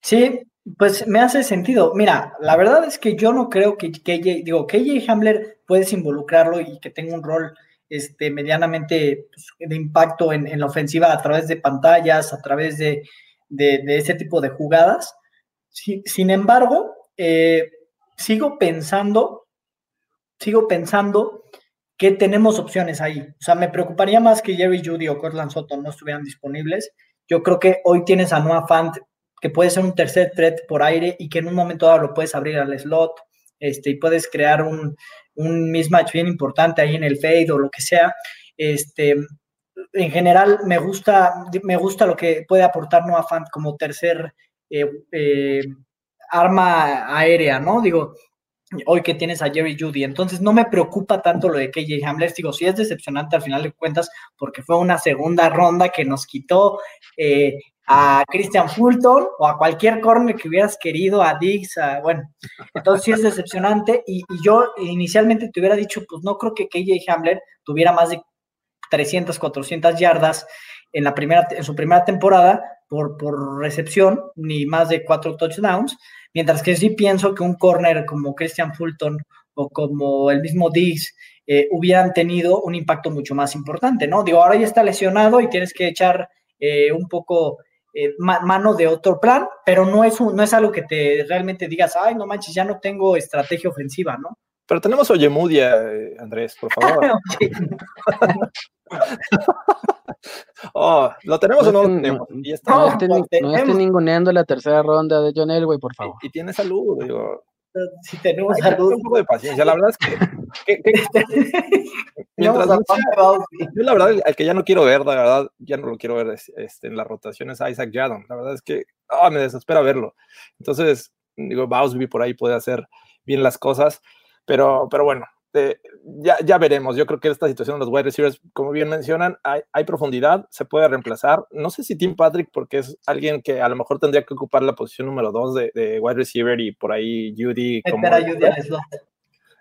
Sí, pues me hace sentido. Mira, la verdad es que yo no creo que KJ, digo, KJ Hamler puedes involucrarlo y que tenga un rol este, medianamente pues, de impacto en, en, la ofensiva a través de pantallas, a través de, de, de ese tipo de jugadas. Sin embargo, eh, sigo pensando, sigo pensando que tenemos opciones ahí. O sea, me preocuparía más que Jerry Judy o Cortland Soto no estuvieran disponibles yo creo que hoy tienes a Noah Fant, que puede ser un tercer threat por aire y que en un momento dado lo puedes abrir al slot este, y puedes crear un, un mismatch bien importante ahí en el fade o lo que sea. Este, en general, me gusta, me gusta lo que puede aportar Noah Fant como tercer eh, eh, arma aérea, ¿no? Digo, hoy que tienes a Jerry Judy. Entonces no me preocupa tanto lo de KJ Hamler. Digo, sí es decepcionante al final de cuentas porque fue una segunda ronda que nos quitó eh, a Christian Fulton o a cualquier corner que hubieras querido, a Diggs, a, bueno, entonces sí es decepcionante y, yo inicialmente te hubiera dicho, pues no creo que KJ Hamler tuviera más de 300, 400 yardas en, la primera, en su primera temporada por, por recepción, ni más de cuatro touchdowns, Mientras que sí pienso que un corner como Christian Fulton o como el mismo Diggs eh, hubieran tenido un impacto mucho más importante, ¿no? Digo, ahora ya está lesionado y tienes que echar eh, un poco eh, mano de otro plan, pero no es, un, no es algo que te realmente digas, ay, no manches, ya no tengo estrategia ofensiva, ¿no? Pero tenemos Oyemudia, Andrés, por favor. oh, ¿lo tenemos no o no lo tenemos? No, y está, no, estén, no estén ninguneando la tercera ronda de John Elway, por favor. Y, y tiene salud, digo. Si tenemos Ay, salud. Un poco de paciencia, la verdad es que. que, que mientras no sea, yo, la verdad, el que ya no quiero ver, la verdad, ya no lo quiero ver este, en las rotaciones a Isaac Yadon. La verdad es que oh, me desespera verlo. Entonces, digo, Bausby por ahí puede hacer bien las cosas, pero, pero bueno, eh, ya, ya, veremos. Yo creo que esta situación de los wide receivers, como bien mencionan, hay, hay, profundidad, se puede reemplazar. No sé si Tim Patrick, porque es alguien que a lo mejor tendría que ocupar la posición número dos de, de wide receiver y por ahí Judy. Como,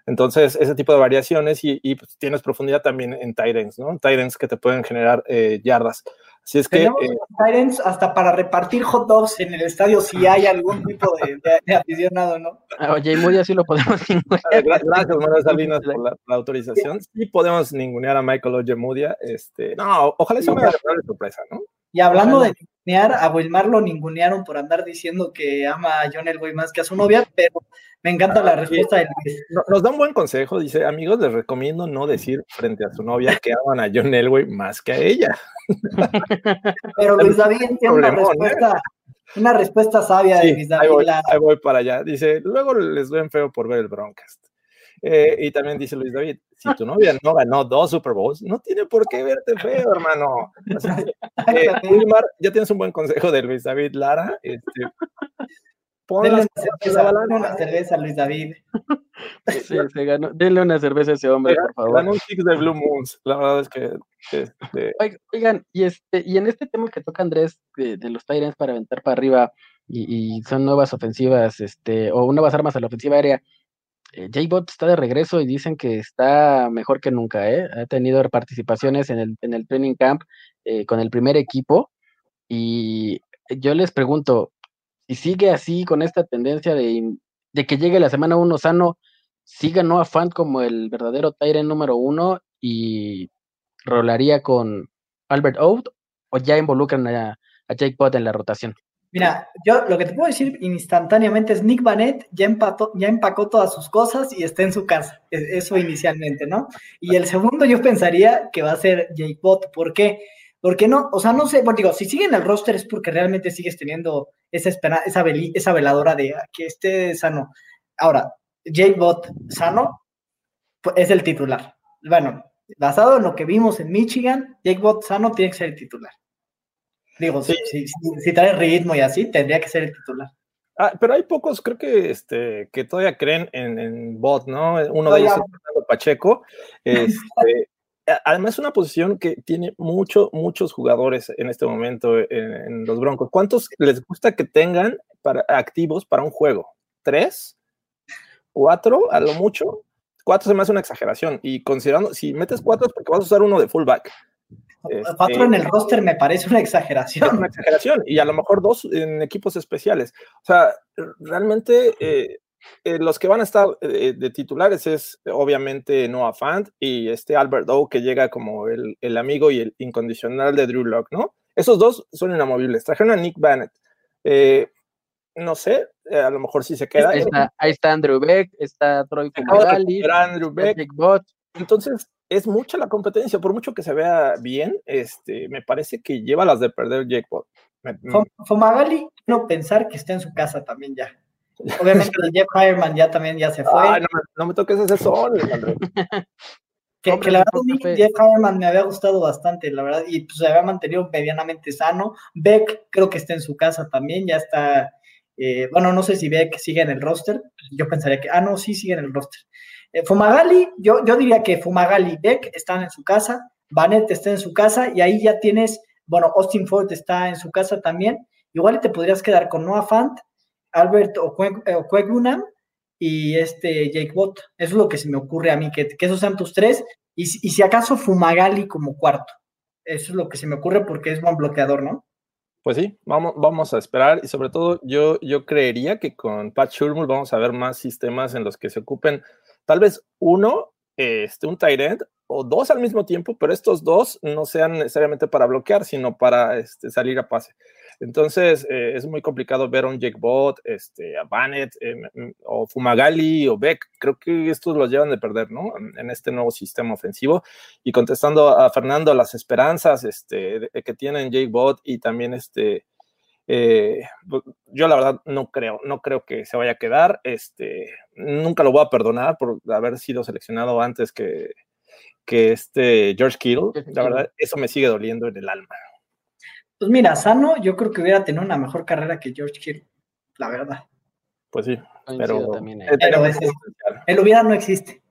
entonces, ese tipo de variaciones y, y pues, tienes profundidad también en Titans, ¿no? Titans que te pueden generar eh, yardas. Así es que. Eh, Titans hasta para repartir hot dogs en el estadio si hay algún tipo de, de, de aficionado, ¿no? Oye, y muy así lo podemos ningunear. Gracias, Manuel Salinas, por la, la, autorización. Sí podemos ningunear a Michael Ojemudia. Este, no, ojalá sea una sorpresa, ¿no? Y hablando de a Wilmar lo ningunearon por andar diciendo que ama a John Elway más que a su novia, pero me encanta la respuesta de Luis. Nos da un buen consejo, dice, amigos, les recomiendo no decir frente a su novia que aman a John Elway más que a ella. Pero Luis David tiene una ¿eh? respuesta, una respuesta sabia de Luis David. Ahí voy, para allá. Dice, luego les ven feo por ver el Broncast. Eh, y también dice Luis David, si tu novia no ganó dos Super Bowls, no tiene por qué verte feo, hermano. Eh, ya tienes un buen consejo de Luis David Lara. Este, Denle una, cerveza, Luis David. Sí, se ganó. Denle una cerveza a ese hombre, por favor. Ganó un six de Blue Moons. La verdad es que. Este... Oigan, y, este, y en este tema que toca Andrés de, los Tyrants para aventar para arriba y, y, son nuevas ofensivas, este, o nuevas armas a la ofensiva aérea, J-Bot está de regreso y dicen que está mejor que nunca, ¿eh? Ha tenido participaciones en el, en el training camp eh, con el primer equipo y yo les pregunto, si sigue así con esta tendencia de, que llegue la semana uno sano, siga Noah Fant como el verdadero Tyrant número uno y rolaría con Albert Oud o ya involucran a, a Jake Bot en la rotación? Mira, yo lo que te puedo decir instantáneamente es Nick Vanette ya, empató, ya empacó todas sus cosas y está en su casa. E, eso inicialmente, ¿no? Y el segundo yo pensaría que va a ser Jake Bot. ¿Por qué? Porque no, o sea, no sé, bueno, digo, si siguen el roster es porque realmente sigues teniendo esa espera, esa, esa veladora de que esté sano. Ahora, Jake Bot sano pues, es el titular. Bueno, basado en lo que vimos en Michigan, Jake Bot sano tiene que ser el titular. Digo, si, si, trae ritmo y así, tendría que ser el titular. Ah, pero hay pocos, creo que este, que todavía creen en, en bot, ¿no? Uno de ellos es Pacheco. Este, además, es una posición que tiene mucho, muchos jugadores en este momento en, los Broncos. ¿Cuántos les gusta que tengan para, activos para un juego? ¿Tres? ¿Cuatro? A lo mucho. Cuatro se me hace una exageración. Y considerando, si metes cuatro es porque vas a usar uno de fullback. Cuatro en el este, roster me parece una exageración. Una exageración, y a lo mejor dos en equipos especiales. O sea, realmente eh, eh, los que van a estar eh, de titulares es obviamente Noah Fant y este Albert O, que llega como el, el, amigo y el incondicional de Drew Locke, ¿no? Esos dos son inamovibles. Trajeron a Nick Bennett. no sé, a lo mejor sí se queda. Ahí está, ahí está Andrew Beck, está Troy Fumagalli, Andrew Beck. Entonces, es mucha la competencia, por mucho que se vea bien, este, me parece que lleva las de perder Jackpot. Fomagali, no pensar que está en su casa también ya. Obviamente Jeff Fireman ya también ya se fue. no, me, toques ese sol, que, que, la verdad, Jeff Fireman me había gustado bastante, la verdad, y pues se había mantenido medianamente sano. Beck creo que está en su casa también, ya está. Eh, bueno, no sé si Beck sigue en el roster. Yo pensaría que, ah, no, sí sigue en el roster. Eh, Fumagalli, yo, yo diría que Fumagalli y Beck están en su casa, Vanet está en su casa y ahí ya tienes, bueno, Austin Ford está en su casa también. Igual te podrías quedar con Noah Fant, Albert Okwegunam y este Jake Watt. Eso es lo que se me ocurre a mí, que, que esos sean tus tres. Y, y, si acaso Fumagalli como cuarto. Eso es lo que se me ocurre porque es buen bloqueador, ¿no? Pues sí, vamos, vamos a esperar y sobre todo yo, yo creería que con Pat Shurmur vamos a ver más sistemas en los que se ocupen tal vez uno, este, un tight end o dos al mismo tiempo, pero estos dos no sean necesariamente para bloquear, sino para este, salir a pase. Entonces eh, es muy complicado ver a un Jake Bot, este, a Bannett em, em, o Fumagalli o Beck. Creo que estos los llevan de perder, ¿no? En, este nuevo sistema ofensivo. Y contestando a Fernando, las esperanzas este, que tienen Jake Bot y también este, eh, yo la verdad no creo, no creo que se vaya a quedar. Este, nunca lo voy a perdonar por haber sido seleccionado antes que, que este George Kittle. La verdad, eso me sigue doliendo en el alma. Pues mira, Sano, yo creo que hubiera tenido una mejor carrera que George Kittle, la verdad. Pues sí, pero, el hubiera no existe.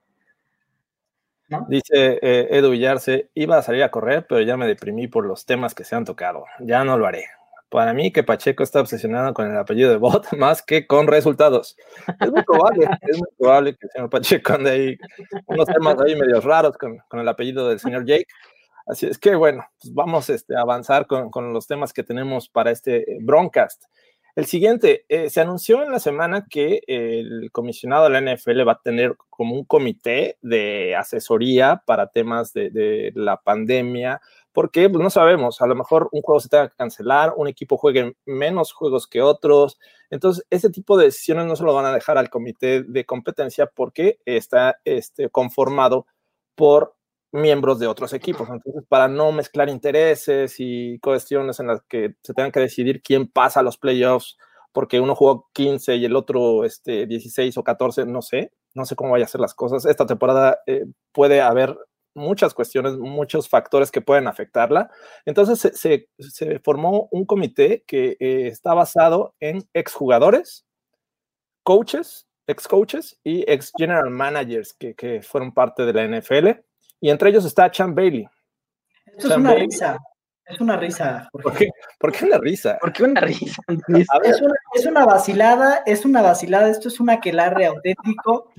Dice eh, Edu Villarse, iba a salir a correr, pero ya me deprimí por los temas que se han tocado. Ya no lo haré para mí que Pacheco está obsesionado con el apellido de Bot más que con resultados. Es muy probable, es muy probable que el señor Pacheco ande ahí unos temas ahí medios raros con, con, el apellido del señor Jake. Así es que bueno, pues vamos este, a avanzar con, con, los temas que tenemos para este eh, broadcast. El siguiente, eh, se anunció en la semana que el comisionado de la NFL va a tener como un comité de asesoría para temas de, de la pandemia, porque pues, no sabemos, a lo mejor un juego se tenga que cancelar, un equipo juegue menos juegos que otros, entonces ese tipo de decisiones no se lo van a dejar al comité de competencia porque está este, conformado por miembros de otros equipos. Entonces, para no mezclar intereses y cuestiones en las que se tengan que decidir quién pasa a los playoffs, porque uno jugó 15 y el otro este, 16 o 14, no sé, no sé cómo vaya a ser las cosas. Esta temporada eh, puede haber muchas cuestiones, muchos factores que pueden afectarla. Entonces se, formó un comité que eh, está basado en exjugadores, coaches, ex coaches y ex general managers que, que fueron parte de la NFL y entre ellos está Chan Bailey. Esto es una risa. Es una risa. ¿Por qué? ¿Por qué una risa? ¿Por qué una risa? Es una, es una, vacilada, es una vacilada, esto es un aquelarre auténtico.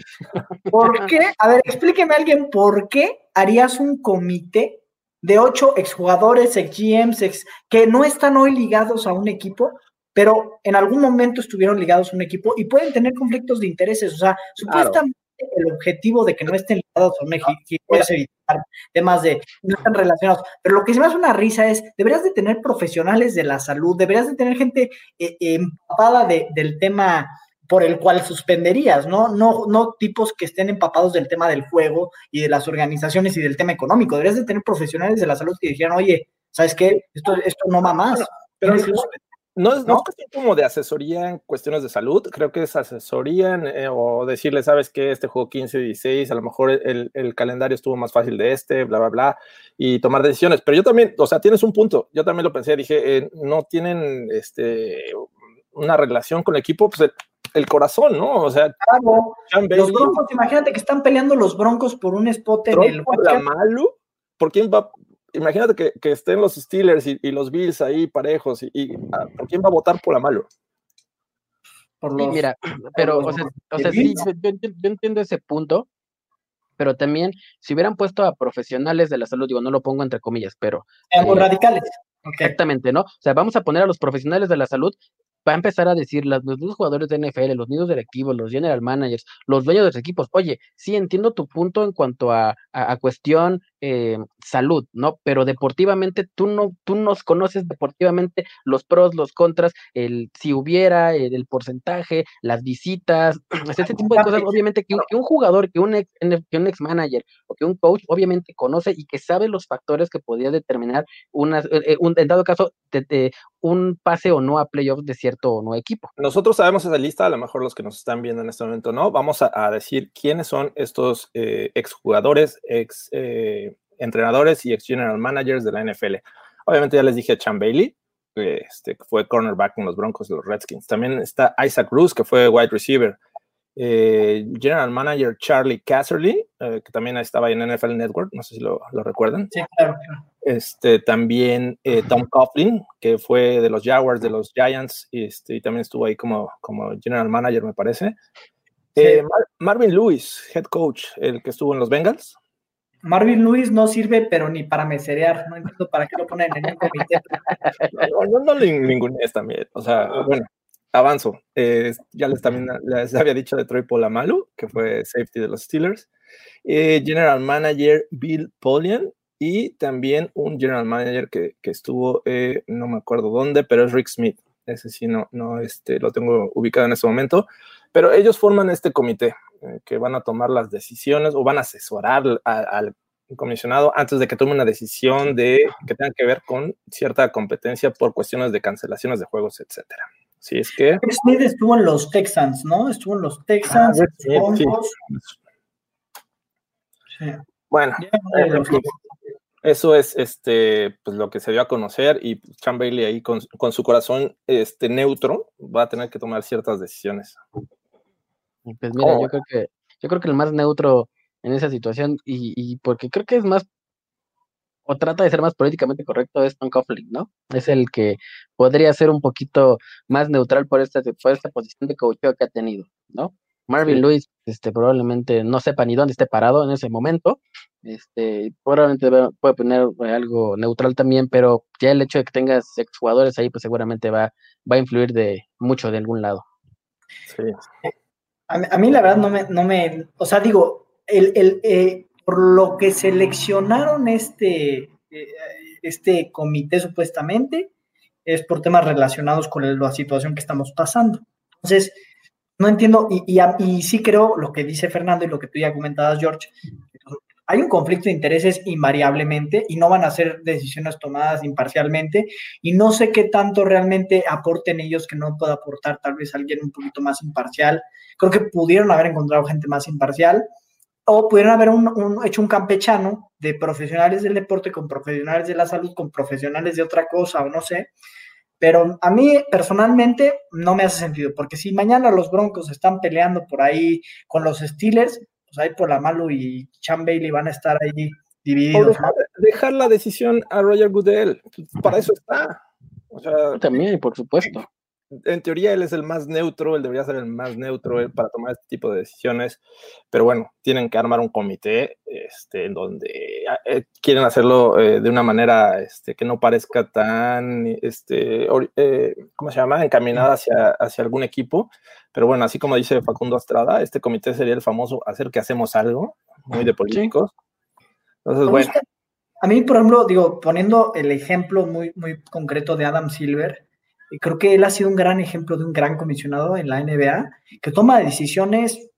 ¿Por qué? A ver, explíqueme a alguien por qué harías un comité de ocho exjugadores, ex GMs, ex, que no están hoy ligados a un equipo, pero en algún momento estuvieron ligados a un equipo y pueden tener conflictos de intereses. O sea, supuestamente el objetivo de que no estén ligados a un equipo es evitar temas de no están relacionados. Pero lo que se me hace una risa es, deberías de tener profesionales de la salud, deberías de tener gente eh, empapada del tema por el cual suspenderías, ¿no? ¿no? No tipos que estén empapados del tema del juego y de las organizaciones y del tema económico. Deberías de tener profesionales de la salud que dijeran, oye, ¿sabes qué? Esto, esto no va más. Pero, no es, ¿no? como de asesoría en cuestiones de salud, creo que es asesoría eh, o decirle, sabes que este juego 15-16, a lo mejor el, el, calendario estuvo más fácil de este, bla, bla, bla, y tomar decisiones. Pero yo también, o sea, tienes un punto, yo también lo pensé, dije, eh, no tienen este, una relación con el equipo, pues el, corazón, ¿no? O sea, claro. los broncos, imagínate que están peleando los broncos por un spot en el... ¿Por quién va? imagínate que, estén los Steelers y, los Bills ahí parejos, y, ah, ¿por quién va a votar por Amalo? Por mira, pero, o sea, o sea sí, yo, entiendo ese punto, pero también, si hubieran puesto a profesionales de la salud, digo, no lo pongo entre comillas, pero... Eh, radicales. Exactamente, ¿no? O sea, vamos a poner a los profesionales de la salud va a empezar a decir los, jugadores de NFL, los nidos directivos, los general managers, los dueños de los equipos, oye, sí entiendo tu punto en cuanto a, a, cuestión eh, salud, ¿no? Pero deportivamente tú no, tú nos conoces deportivamente los pros, los contras, el si hubiera, el, porcentaje, las visitas, este tipo de cosas, obviamente que, un jugador, que un, ex, que un ex manager o que un coach, obviamente conoce y que sabe los factores que podría determinar una, eh, eh, un, en dado caso, de, un pase o no a playoffs de cierto o no equipo. Nosotros sabemos esa lista, a lo mejor los que nos están viendo en este momento no. Vamos a, decir quiénes son estos eh, exjugadores, ex eh, entrenadores y ex general managers de la NFL. Obviamente ya les dije a Chan Bailey, este, que fue cornerback en los Broncos de los Redskins. También está Isaac Cruz, que fue wide receiver. Eh, general manager Charlie Casserly, que también estaba en NFL Network, no sé si lo, lo recuerdan. Sí, claro. Este, también eh, Tom Coughlin, que fue de los Jaguars, de los Giants, este, y también estuvo ahí como, como general manager, me parece. Eh, Marvin Lewis, head coach, el que estuvo en los Bengals. Marvin Lewis no sirve, pero ni para meserear. No entiendo para qué lo ponen en el comité. no, no, ningún es también. O sea, bueno, avanzo. Eh, ya les también les había dicho de Troy Polamalu, que fue safety de los Steelers. General Manager Bill Polian, y también un general manager que, estuvo, eh, no me acuerdo dónde, pero es Rick Smith. Ese sí, no, no este, lo tengo ubicado en este momento. Pero ellos forman este comité eh, que van a tomar las decisiones o van a asesorar al comisionado antes de que tome una decisión de que tenga que ver con cierta competencia por cuestiones de cancelaciones de juegos, etcétera. Si es que. Smith estuvo en los Texans, ¿no? Estuvo en los Texans. Ah, Bueno, eso es este, pues, lo que se dio a conocer y Chan Bailey ahí con, su corazón este, neutro va a tener que tomar ciertas decisiones. Pues mira, yo creo que yo creo que el más neutro en esa situación y, porque creo que es más o trata de ser más políticamente correcto es Tom Coughlin, ¿no? Es el que podría ser un poquito más neutral por esta, por esta posición de coach que ha tenido, ¿no? Marvin Lewis este, probablemente no sepa ni dónde esté parado en ese momento. Este, probablemente puede poner algo neutral también, pero ya el hecho de que tengas exjugadores ahí, pues seguramente va, va a influir de mucho de algún lado. Sí. A, mí la verdad no me, no me, o sea, digo, el, el, eh, por lo que seleccionaron este, eh, este comité supuestamente es por temas relacionados con la situación que estamos pasando. Entonces, no entiendo, y, y, sí creo lo que dice Fernando y lo que tú ya comentabas, George, hay un conflicto de intereses invariablemente y no van a ser decisiones tomadas imparcialmente y no sé qué tanto realmente aporten ellos que no pueda aportar tal vez alguien un poquito más imparcial. Creo que pudieron haber encontrado gente más imparcial o pudieron haber hecho un campechano de profesionales del deporte con profesionales de la salud, con profesionales de otra cosa o no sé. Pero a mí personalmente no me hace sentido, porque si mañana los Broncos están peleando por ahí con los Steelers, pues ahí por la Malu y Chan Bailey van a estar ahí divididos. Dejar, la decisión a Roger Goodell, para eso está. También, por supuesto en teoría él es el más neutro, él debería ser el más neutro para tomar este tipo de decisiones, pero bueno, tienen que armar un comité este, en donde ah, eh, quieren hacerlo eh, de una manera este, que no parezca tan, este, eh, ¿cómo se llama?, encaminada hacia, hacia algún equipo, pero bueno, así como dice Facundo Estrada, este comité sería el famoso hacer que hacemos algo, muy de políticos. Entonces, bueno. A mí, por ejemplo, digo, poniendo el ejemplo muy, muy concreto de Adam Silver, creo que él ha sido un gran ejemplo de un gran comisionado en la NBA, que toma decisiones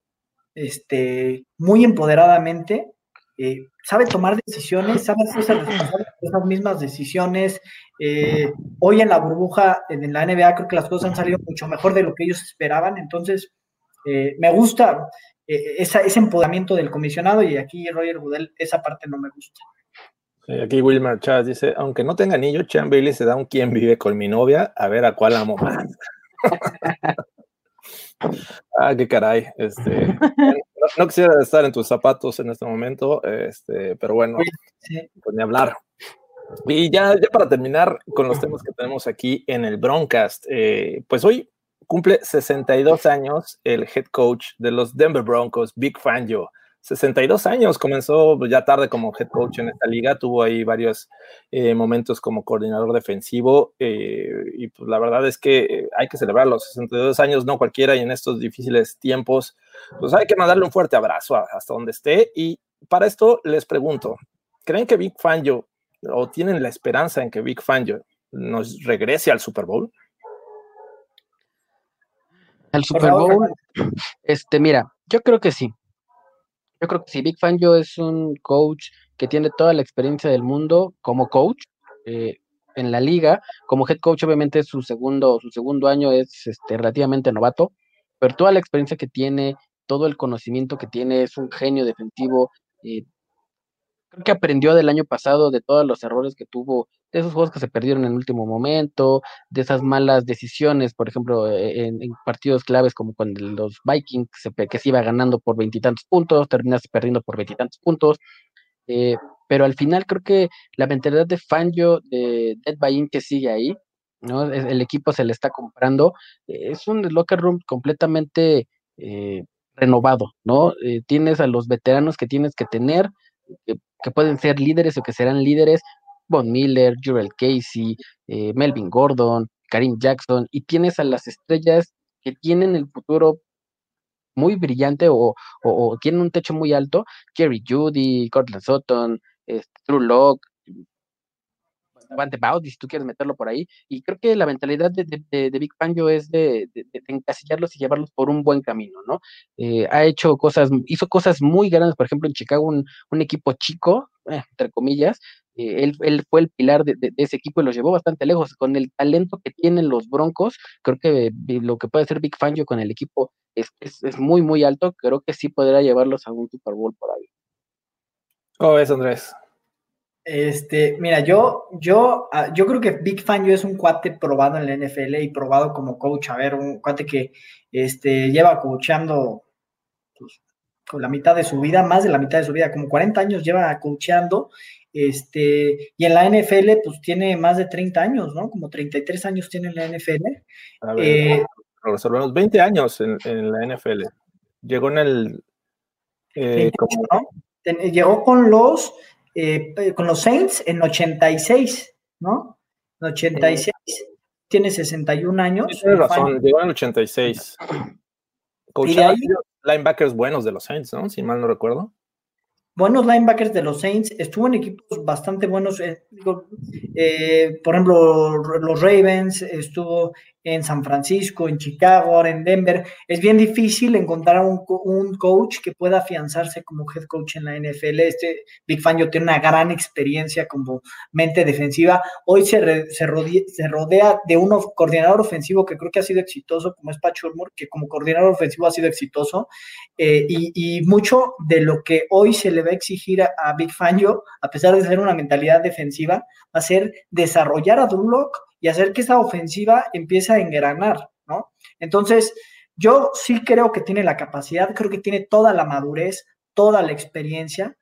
este, muy empoderadamente, eh, sabe tomar decisiones, sabe hacerse responsable de esas mismas decisiones. Eh, hoy en la burbuja, en la NBA, creo que las cosas han salido mucho mejor de lo que ellos esperaban, entonces eh, me gusta ese empoderamiento del comisionado y aquí Roger Goodell, esa parte no me gusta. Aquí Wilmar Chávez dice, aunque no tenga anillo, Chan Bailey se da un quien vive con mi novia, a ver a cuál amo más. ah, qué caray. Este, no, quisiera estar en tus zapatos en este momento, este, pero bueno, pues ni hablar. Y ya, ya para terminar con los temas que tenemos aquí en el Broncast, eh, pues hoy cumple 62 años el head coach de los Denver Broncos, Big Fangio. 62 años, comenzó ya tarde como head coach en esta liga, tuvo ahí varios eh, momentos como coordinador defensivo eh, y pues la verdad es que hay que celebrar los 62 años, no cualquiera y en estos difíciles tiempos, pues hay que mandarle un fuerte abrazo hasta donde esté y para esto les pregunto, ¿creen que Big Fangio o tienen la esperanza en que Big Fangio nos regrese al Super Bowl? Al Super Bowl, este, mira, yo creo que sí. Yo creo que sí, Big Fangio es un coach que tiene toda la experiencia del mundo como coach eh, en la liga. Como head coach, obviamente, su segundo, su segundo año es este, relativamente novato, pero toda la experiencia que tiene, todo el conocimiento que tiene, es un genio defensivo. Eh, creo que aprendió del año pasado de todos los errores que tuvo, de esos juegos que se perdieron en el último momento, de esas malas decisiones, por ejemplo, e, en, partidos claves como con los Vikings, que se, iba ganando por veintitantos puntos, terminaste perdiendo por veintitantos puntos. Eh, pero al final creo que la mentalidad de Fangio, de Dead Bain que sigue ahí, ¿no? El equipo se le está comprando, es un locker room completamente eh, renovado, ¿no? Eh, tienes a los veteranos que tienes que tener, que pueden ser líderes o que serán líderes, Von Miller, Jurel Casey, eh, Melvin Gordon, Karim Jackson, y tienes a las estrellas que tienen el futuro muy brillante o, tienen un techo muy alto, Jerry Judy, Cortland Sutton, este, Drew Locke, Avante Baudi, si tú quieres meterlo por ahí. Y creo que la mentalidad de, de, Big Panjo es de, encasillarlos y llevarlos por un buen camino, ¿no? Eh, ha hecho cosas, hizo cosas muy grandes, por ejemplo, en Chicago, un, equipo chico, eh, entre comillas, eh, él, él, fue el pilar de, ese equipo y los llevó bastante lejos. Con el talento que tienen los Broncos, creo que lo que puede hacer Big Fangio con el equipo es, es, muy, muy alto. Creo que sí podrá llevarlos a un Super Bowl por ahí. ¿Cómo ves, Andrés? Este, mira, yo, yo, ah, yo creo que Big Fan yo es un cuate probado en la NFL y probado como coach. A ver, un cuate que este, lleva coachando pues, con la mitad de su vida, más de la mitad de su vida, como 40 años lleva coachando. Este, y en la NFL, pues tiene más de 30 años, ¿no? Como 33 años tiene en la NFL. A ver, eh, resolvemos 20 años en, la NFL. Llegó en el. Eh, llegó con los eh, con los Saints en 86, ¿no? En 86, tiene 61 años. tiene razón, llegó en 86. Coach linebackers buenos de los Saints, ¿no? Si mal no recuerdo. buenos linebackers de los Saints, estuvo en equipos bastante buenos, eh, digo, eh, por ejemplo, los Ravens, estuvo en San Francisco, en Chicago, ahora en Denver. Es bien difícil encontrar un, un coach que pueda afianzarse como head coach en la NFL. Este Big Fangio tiene una gran experiencia como mente defensiva. Hoy se, rodea, de un coordinador ofensivo que creo que ha sido exitoso, como es Pat que como coordinador ofensivo ha sido exitoso. Eh, y, mucho de lo que hoy se le va a exigir a, a Big Fangio, a pesar de ser una mentalidad defensiva, va a ser desarrollar a Drew Lock y hacer que esa ofensiva empiece a engranar, ¿no? Entonces, yo sí creo que tiene la capacidad, creo que tiene toda la madurez, toda la experiencia.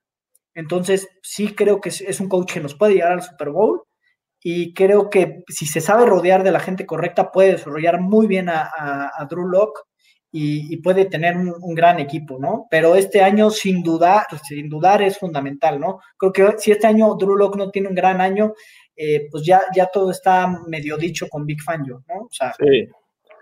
Entonces, sí creo que es, un coach que nos puede llegar al Super Bowl y creo que si se sabe rodear de la gente correcta, puede desarrollar muy bien a, Drew Lock y, puede tener un, gran equipo, ¿no? Pero este año, sin dudar, sin dudar, es fundamental, ¿no? Creo que si este año Drew Lock no tiene un gran año, eh, pues ya, ya todo está medio dicho con Big Fangio, ¿no? O sea, sí.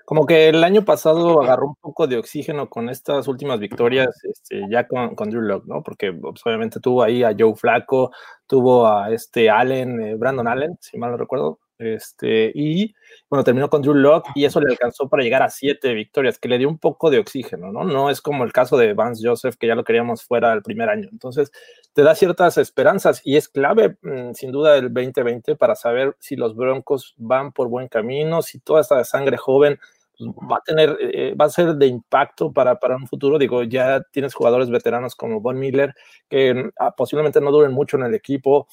Como que el año pasado agarró un poco de oxígeno con estas últimas victorias, este, ya con, con Drew Lock, ¿no? Porque pues, obviamente tuvo ahí a Joe Flaco, tuvo a este Allen, eh, Brandon Allen, si mal no recuerdo, este, y bueno, terminó con Drew Lock y eso le alcanzó para llegar a siete victorias, que le dio un poco de oxígeno, ¿no? No es como el caso de Vance Joseph, que ya lo queríamos fuera el primer año. Entonces, te da ciertas esperanzas y es clave, mmm, sin duda, el 2020 para saber si los Broncos van por buen camino, si toda esta sangre joven pues, va a tener, eh, va a ser de impacto para, para un futuro. Digo, ya tienes jugadores veteranos como Von Miller que ah, posiblemente no duren mucho en el equipo.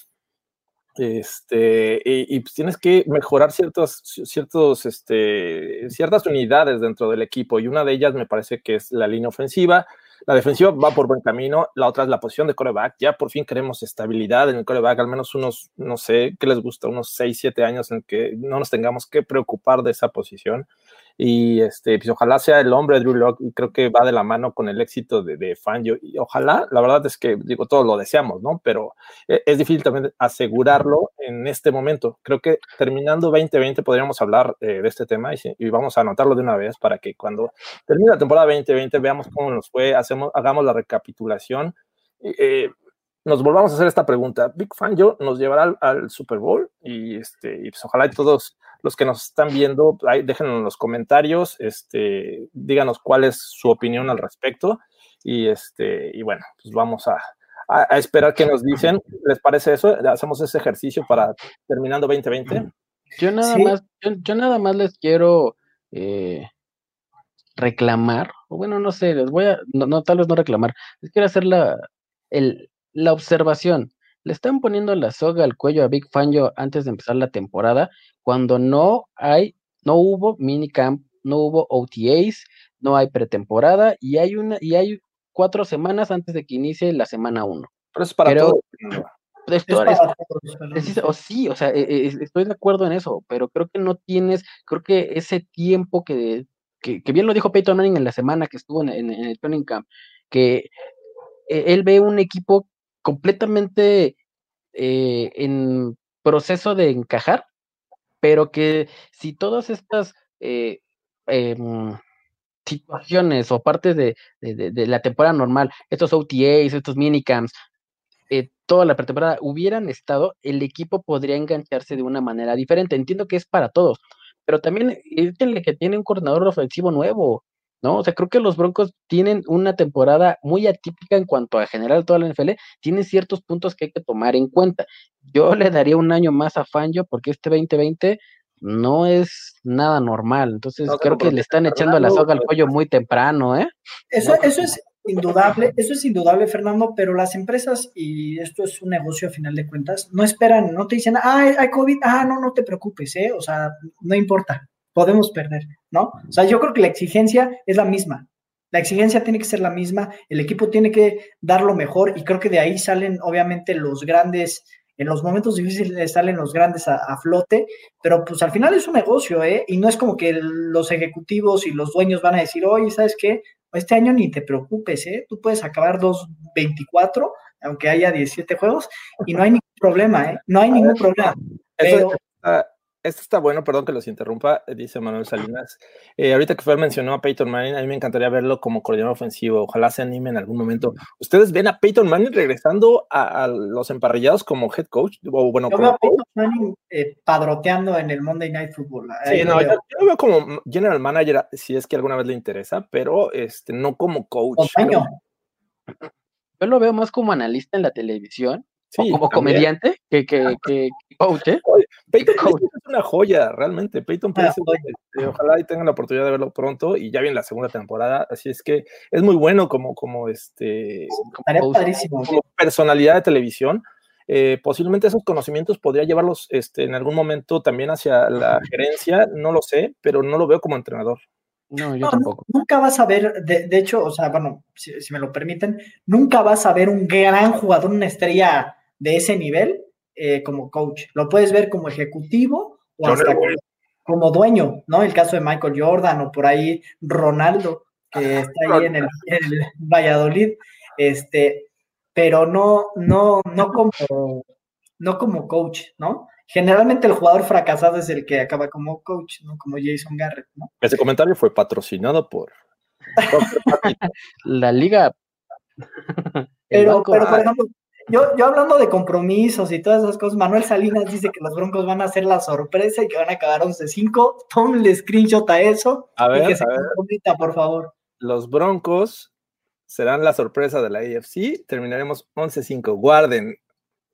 Este, y, pues tienes que mejorar ciertos, ciertos, este, ciertas unidades dentro del equipo, y una de ellas me parece que es la línea ofensiva. La defensiva va por buen camino, la otra es la posición de coreback. Ya por fin queremos estabilidad en el coreback, al menos unos, no sé, ¿qué les gusta? Unos 6, 7 años en que no nos tengamos que preocupar de esa posición y este, pues ojalá sea el hombre Drew Lock y creo que va de la mano con el éxito de, de Fangio y ojalá, la verdad es que digo, todos lo deseamos, ¿no? Pero es, es difícil también asegurarlo en este momento. Creo que terminando 2020 podríamos hablar eh, de este tema y, y, vamos a anotarlo de una vez para que cuando termine la temporada 2020 veamos cómo nos fue, hacemos, hagamos la recapitulación. Eh, nos volvamos a hacer esta pregunta. Big Fangio nos llevará al, al Super Bowl y, este, y pues ojalá y todos los que nos están viendo, ahí déjenlo en los comentarios, este, díganos cuál es su opinión al respecto y, este, y bueno, pues vamos a, a, a esperar que nos dicen, ¿les parece eso? Hacemos ese ejercicio para terminando 2020. Yo nada sí. más, yo, yo, nada más les quiero eh, reclamar, o bueno, no sé, les voy a, no, no, tal vez no reclamar, les quiero hacer la, el, la observación. Le están poniendo la soga al cuello a Big Fangio antes de empezar la temporada, cuando no hay, no hubo minicamp, no hubo OTAs, no hay pretemporada y hay una, y hay cuatro semanas antes de que inicie la semana uno. Pero es para pero, todo. Es, es, o sí, o sea, es, estoy de acuerdo en eso, pero creo que no tienes, creo que ese tiempo que, que, que bien lo dijo Peyton Manning en la semana que estuvo en, en, en el training camp, que él ve un equipo completamente eh, en proceso de encajar, pero que si todas estas eh, eh, situaciones o partes de, de, la temporada normal, estos OTAs, estos minicamps, eh, toda la pretemporada hubieran estado, el equipo podría engancharse de una manera diferente. Entiendo que es para todos, pero también que tiene un coordinador ofensivo nuevo, ¿no? O sea, creo que los Broncos tienen una temporada muy atípica en cuanto a general toda la NFL, tienen ciertos puntos que hay que tomar en cuenta. Yo le daría un año más a Fangio porque este 2020 no es nada normal, entonces no, creo que le están echando la soga al cuello muy temprano, ¿eh? Eso, eso es indudable, eso es indudable, Fernando, pero las empresas, y esto es un negocio a final de cuentas, no esperan, no te dicen, ah, hay COVID, ah, no, no te preocupes, ¿eh? O sea, no importa, podemos perder, ¿no? O sea, yo creo que la exigencia es la misma. La exigencia tiene que ser la misma, el equipo tiene que dar lo mejor y creo que de ahí salen obviamente los grandes, en los momentos difíciles salen los grandes a, a flote, pero pues al final es un negocio, ¿eh? Y no es como que los ejecutivos y los dueños van a decir, oye, ¿sabes qué? Este año ni te preocupes, ¿eh? Tú puedes acabar 2.24, aunque haya 17 juegos, y no hay ningún problema, ¿eh? No hay ningún problema. Pero... Esto está bueno, perdón que los interrumpa, dice Manuel Salinas. Eh, ahorita que fue mencionó a Peyton Manning, a mí me encantaría verlo como coordinador ofensivo. Ojalá se anime en algún momento. ¿Ustedes ven a Peyton Manning regresando a, a los emparrillados como head coach? O bueno, Yo como veo a Peyton Manning eh, padroteando en el Monday Night Football. Sí, no, yo, yo lo veo como general manager, si es que alguna vez le interesa, pero este, no como coach. Yo lo veo más como analista en la televisión, Sí, o como también. comediante, que, que, que que coach, ¿eh? Peyton coach. Es una joya, realmente. Peyton joya. este, ojalá y tengan la oportunidad de verlo pronto y ya viene la segunda temporada. Así es que es muy bueno como, como este como personalidad de televisión. Eh, posiblemente esos conocimientos podría llevarlos este, en algún momento también hacia la gerencia, no lo sé, pero no lo veo como entrenador. No, yo No, tampoco. Nunca vas a ver, de, de hecho, o sea, bueno, si, si me lo permiten, nunca vas a ver un gran jugador, una estrella de ese nivel eh, como coach. Lo puedes ver como ejecutivo o hasta como, como dueño, ¿no? El caso de Michael Jordan o por ahí Ronaldo, que está ahí en el, en el Valladolid, este, pero no, no, no como, no como coach, ¿no? Generalmente el jugador fracasado es el que acaba como coach, ¿no? Como Jason Garrett, ¿no? Ese comentario fue patrocinado por. La liga. Pero, banco- pero por ejemplo, yo, yo hablando de compromisos y todas esas cosas, Manuel Salinas dice que los Broncos van a hacer la sorpresa y que van a acabar 11-5. Tómale screenshot a eso A y que ver, se ver. comprometa, por favor. Los Broncos serán la sorpresa de la AFC. Terminaremos 11-5. Guarden.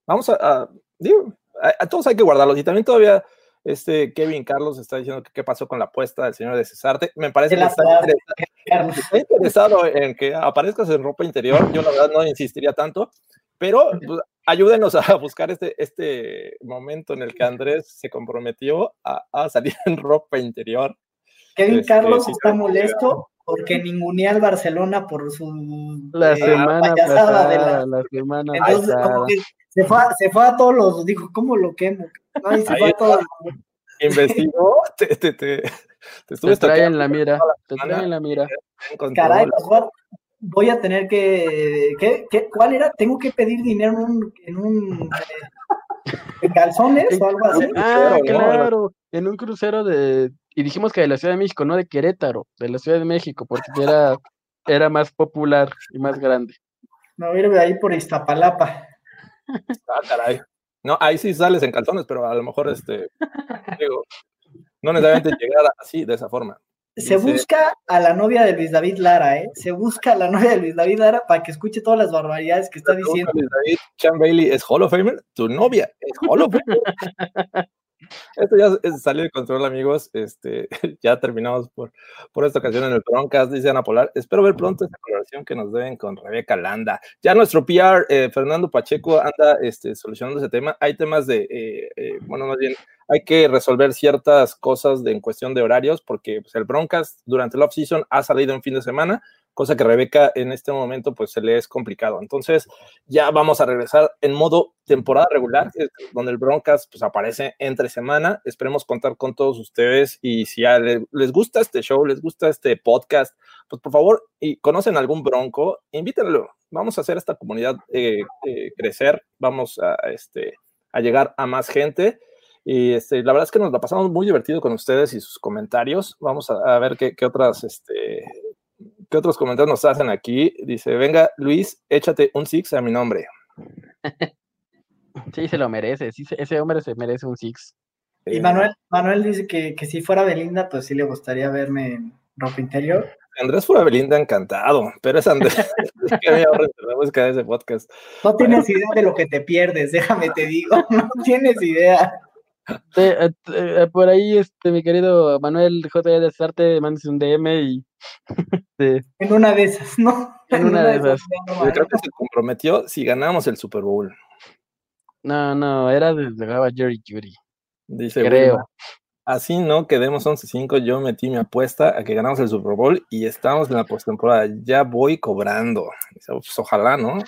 Vamos a, a- digo, a, a todos hay que guardarlos. Y también todavía este Kevin Carlos está diciendo que qué pasó con la apuesta del señor de Cesarte. Me parece que está, interesado en que aparezcas en ropa interior. Yo la verdad no insistiría tanto, pero pues, ayúdenos a buscar este, este momento en el que Andrés se comprometió a, a salir en ropa interior. Kevin Este, Carlos está molesto porque ninguneé al Barcelona por su La eh, semana de pasada, la- la semana Entonces, pasada. como que se fue, a, se fue a todos los, dijo, ¿cómo lo quemo? No, y se Ahí fue a todos. Investigó, te, te, te, te estuve Te trae en stalkeando la mira, te semana. trae en la mira. Caray, pues voy a- tener que, ¿qué, qué, cuál era? ¿Tengo que pedir dinero en un, en un eh, en calzones o algo así? Ah, claro, en un crucero de, y dijimos que de la Ciudad de México, no de Querétaro, de la Ciudad de México, porque era, era más popular y más grande. A ir de ahí por Iztapalapa. Ah, caray. No, ahí sí sales en calzones, pero a lo mejor este, digo, no necesariamente llegar así, de esa forma. Se Dice- busca a la novia de Luis David Lara, ¿eh? Se busca a la novia de Luis David Lara para que escuche todas las barbaridades que está diciendo. Luis David, Chan Bailey es Hall of Famer, tu novia es Hall of Famer. Esto ya salió de control, amigos. Este, ya terminamos por, por esta ocasión en el Broncast, dice Ana Polar. Espero ver pronto esta colaboración que nos deben con Rebeca Landa. Ya nuestro PR, eh, Fernando Pacheco, anda este, solucionando ese tema. Hay temas de, eh, eh, bueno, más bien, hay que resolver ciertas cosas de, en cuestión de horarios, porque pues, el Broncast durante el off-season ha salido en fin de semana, cosa que Rebeca en este momento pues se le es complicado. Entonces, ya vamos a regresar en modo temporada regular, donde el Broncas pues aparece entre semana. Esperemos contar con todos ustedes y si a le- les gusta este show, les gusta este podcast, pues por favor, y conocen algún Bronco, invítenlo. Vamos a hacer esta comunidad eh, eh, crecer, vamos a, este, a llegar a más gente. Y este, la verdad es que nos la pasamos muy divertido con ustedes y sus comentarios. Vamos a, a ver qué, qué otras, este, qué otros comentarios nos hacen aquí. Dice, venga, Luis, échate un six a mi nombre. Sí, se lo merece, sí, ese hombre se merece un six. Y Eh, Manuel, Manuel dice que, que si fuera Belinda, pues sí le gustaría verme en ropa interior. Andrés fuera Belinda encantado, pero es Andrés es que me ahorro entre la música de ese podcast. No tienes idea de lo que te pierdes, déjame te digo, no tienes idea. Te- eh, te- eh, por ahí, este, mi querido Manuel J. de Sarte, mandes un DM y este, En una de esas, ¿no? En una de esas. Yo creo que se comprometió si ganamos el Super Bowl. no, no, era desde graba Jerry Judy, Dice creo. Así no quedemos 11-5. Yo metí mi apuesta a que ganamos el Super Bowl y estamos en la postemporada. Ya voy cobrando. Dice, "Pues, ojalá, ¿no?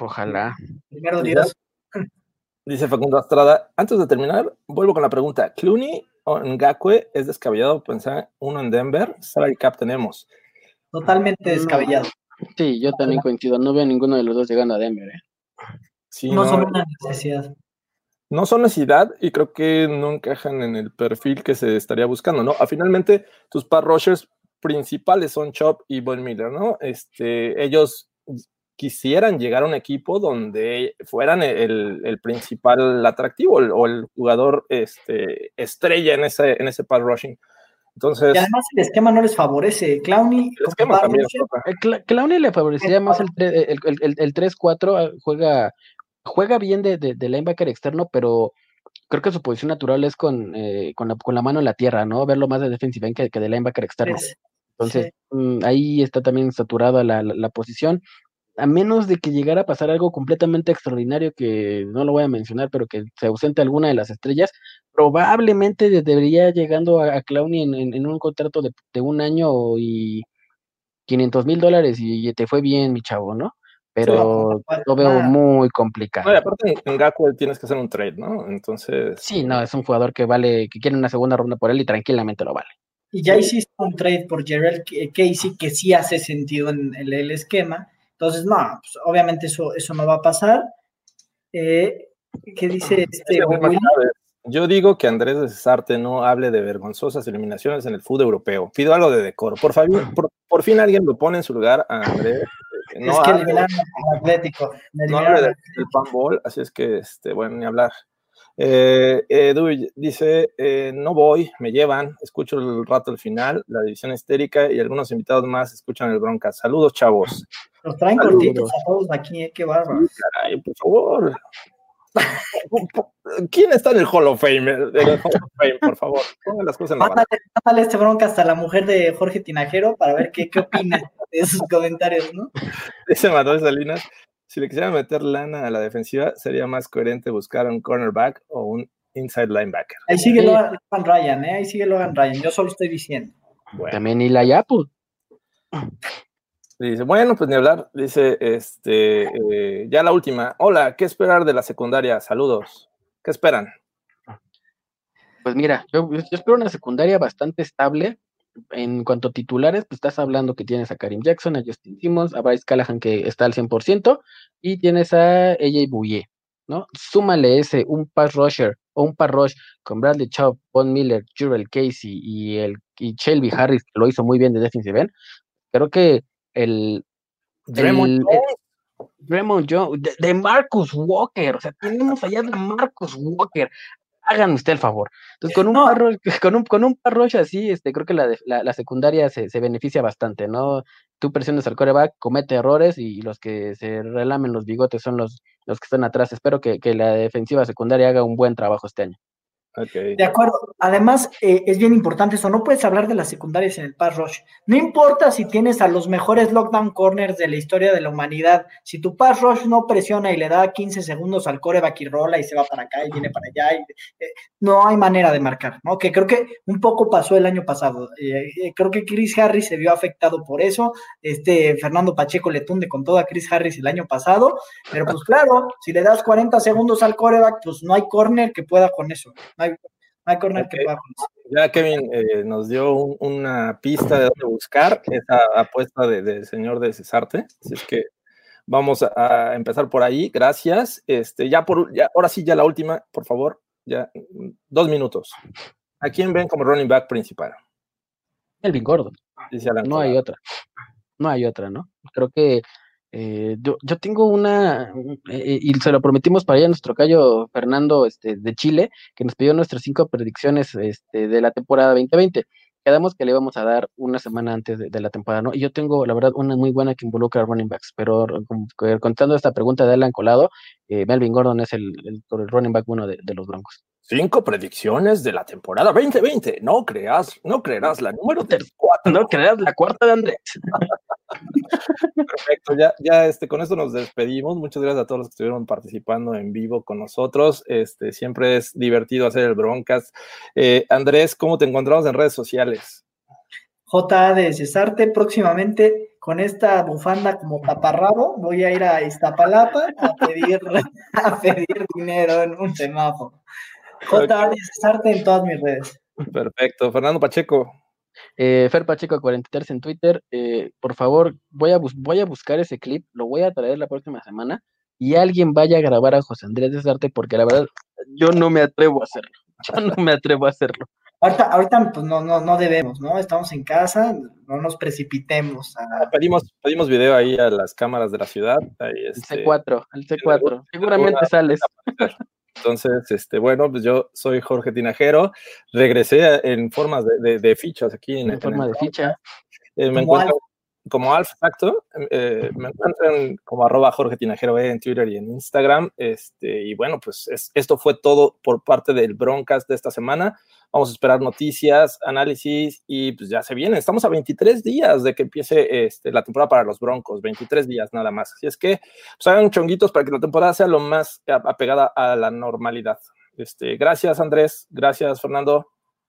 Ojalá. Primero Dios. Dice Facundo Estrada. Antes de terminar, vuelvo con la pregunta. ¿Clooney o Ngakwe es descabellado pensar uno en Denver? Salary cap tenemos. Totalmente descabellado. Sí, yo también coincido, no veo ninguno de los dos llegando a Denver. ¿eh? Sí, No no, son una necesidad. no son necesidad y creo que no encajan en el perfil que se estaría buscando, ¿no? A finalmente, tus pass rushers principales son Chop y Von Miller, ¿no? Este, ellos quisieran llegar a un equipo donde fueran el, el principal atractivo o el jugador este, estrella en ese, en ese pass rushing. Entonces, y además el esquema no les favorece. Clowney, el esquema también, el Clowney le favorecería más el, el, el, el 3-4, juega juega bien de, de, de, linebacker externo, pero creo que su posición natural es con, eh, con, la, con, la, mano en la tierra, ¿no? Verlo más de defensive end que, que, de linebacker externo. Es, Entonces, sí. mmm, ahí está también saturada la, la, la, posición. A menos de que llegara a pasar algo completamente extraordinario, que no lo voy a mencionar, pero que se ausente alguna de las estrellas, probablemente debería llegando a, a Clowney en, en, en, un contrato de, de un año y 500 mil dólares y, y te fue bien, mi chavo, ¿no? pero sí, lo veo muy complicado. No, y aparte en Gaku tienes que hacer un trade, ¿no? Entonces. Sí, no, es un jugador que vale, que quiere una segunda ronda por él y tranquilamente lo vale. Y ya hiciste un trade por Gerald Casey que sí hace sentido en el, el esquema. Entonces, no, pues, obviamente eso, eso no va a pasar. Eh, ¿Qué dice este? Yo digo que Andrés de Cesarte no hable de vergonzosas eliminaciones en el fútbol europeo. Pido algo de decoro. Por, favor, por, por fin alguien lo pone en su lugar a Andrés no es que eliminaron al Atlético. No hable del, del panball, así es que, este, bueno, ni hablar. Eh, Edu dice, eh, no voy, me llevan, escucho el rato al final, la división histérica y algunos invitados más escuchan el bronca. Saludos, chavos. Nos traen Saludos. cortitos a todos aquí, eh, qué bárbaro. Caray, por favor. ¿Quién está en el Hall of Fame? En el Hall of Fame, por favor. Pongan las cosas en la mándale este bronca hasta la mujer de Jorge Tinajero para ver qué, qué opina de sus comentarios, ¿no? Dice Manuel Salinas, si le quisiera meter lana a la defensiva, sería más coherente buscar un cornerback o un inside linebacker. Ahí sigue Logan Ryan, ¿eh? Ahí sigue Logan Ryan, yo solo estoy diciendo. Bueno. También y la Yapu. Dice, bueno, pues ni hablar. Dice, este, eh, ya la última. Hola, ¿qué esperar de la secundaria? Saludos. ¿Qué esperan? Pues mira, yo, yo espero una secundaria bastante estable. En cuanto a titulares, pues estás hablando que tienes a Karim Jackson, a Justin Simmons, a Bryce Callahan que está al 100%, y tienes a AJ Bouye, ¿no? Súmale ese, un pass rusher o un pass rush con Bradley Chubb, Von Miller, Jurel Casey y, el, y Shelby Harris, que lo hizo muy bien de defensive end. Creo que el Draymond Jones, de, de, Marcus Walker, o sea, tenemos allá de Marcus Walker. Hagan usted el favor. Entonces, con un no. parro, con un, con un parroche así, este, creo que la, la, la secundaria se, se, beneficia bastante, ¿no? Tú presiones al coreback, comete errores y los que se relamen los bigotes son los, los que están atrás. Espero que, que la defensiva secundaria haga un buen trabajo este año. De acuerdo. Además, eh, es bien importante eso. No puedes hablar de las secundarias en el pass rush. No importa si tienes a los mejores lockdown corners de la historia de la humanidad. Si tu pass rush no presiona y le da 15 segundos al coreback y rola y se va para acá y viene para allá, eh, no hay manera de marcar, ¿no? Que creo que un poco pasó el año pasado. Eh, creo que Chris Harris se vio afectado por eso. Este Fernando Pacheco le tunde con todo a Chris Harris el año pasado. Pero pues claro, si le das 40 segundos al coreback, pues no hay corner que pueda con eso. No hay, hay corner okay. que. Ya Kevin eh, nos dio un, una pista de dónde buscar esa apuesta del de señor de Cesarte. Así es que vamos a, a, empezar por ahí. Gracias. Este, ya por, ya, ahora sí, ya la última, por favor. Ya, dos minutos. ¿A quién ven como running back principal? Elvin Gordon. No hay otra. No hay otra, ¿no? Creo que eh, yo, yo, tengo una, eh, y se lo prometimos para allá nuestro callo Fernando este, de Chile, que nos pidió nuestras cinco predicciones este, de la temporada 2020. Quedamos que le íbamos a dar una semana antes de, de, la temporada, ¿no? Y yo tengo, la verdad, una muy buena que involucra a running backs, pero contando esta pregunta de Alan Colado, eh, Melvin Gordon es el, el, el running back uno de, de los Broncos. Cinco predicciones de la temporada 2020. No creas, no creerás la número de cuatro. No creerás la cuarta de Andrés. Perfecto, ya, ya este, con esto nos despedimos. Muchas gracias a todos los que estuvieron participando en vivo con nosotros. Este, siempre es divertido hacer el broncas. Eh, Andrés, ¿cómo te encontramos en redes sociales? J de Cesarte, próximamente con esta bufanda como taparrabo, voy a ir a Iztapalapa a pedir, a pedir dinero en un semáforo. J de Cesarte en todas mis redes. Perfecto. Fernando Pacheco. Eh, Fer Pacheco 43 en Twitter. Eh, por favor, voy a, voy a buscar ese clip, lo voy a traer la próxima semana y alguien vaya a grabar a José Andrés Desarte porque la verdad yo no me atrevo a hacerlo. Yo no me atrevo a hacerlo. Ahorita, ahorita pues no, no, no debemos, ¿no? Estamos en casa, no nos precipitemos. A... Pedimos, pedimos video ahí a las cámaras de la ciudad. Ahí, El este, C4, el C4. Seguramente sales. Entonces, este, bueno, pues yo soy Jorge Tinajero. Regresé en formas de, de- de fichas aquí en, En forma de ficha. eh, me Como encuentro como Alf, exacto. Eh, me encuentran como arroba Jorge Tinajero en Twitter y en Instagram. Este, y bueno, pues es- esto fue todo por parte del Broncast de esta semana. Vamos a esperar noticias, análisis y pues ya se viene. Estamos a 23 días de que empiece este, la temporada para los Broncos, 23 días nada más. Así es que pues hagan chonguitos para que la temporada sea lo más apegada a la normalidad. Este, gracias Andrés, gracias Fernando.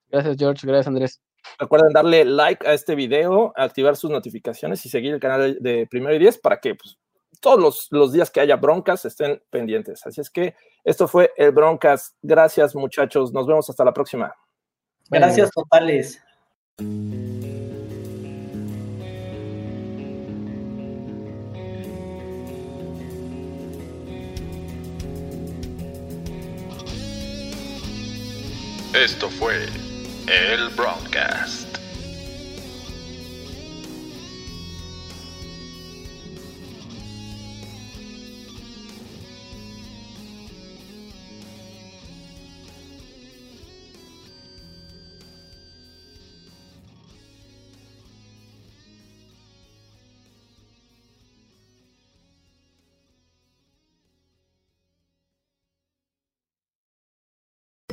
Gracias, George. Gracias, Andrés. Recuerden darle like a este video, activar sus notificaciones y seguir el canal de, de Primero y Diez para que pues, todos los, los días que haya broncas estén pendientes. Así es que esto fue el Broncas. Gracias muchachos. Nos vemos hasta la próxima. Gracias totales. Esto fue el Broadcast.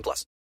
18 plus.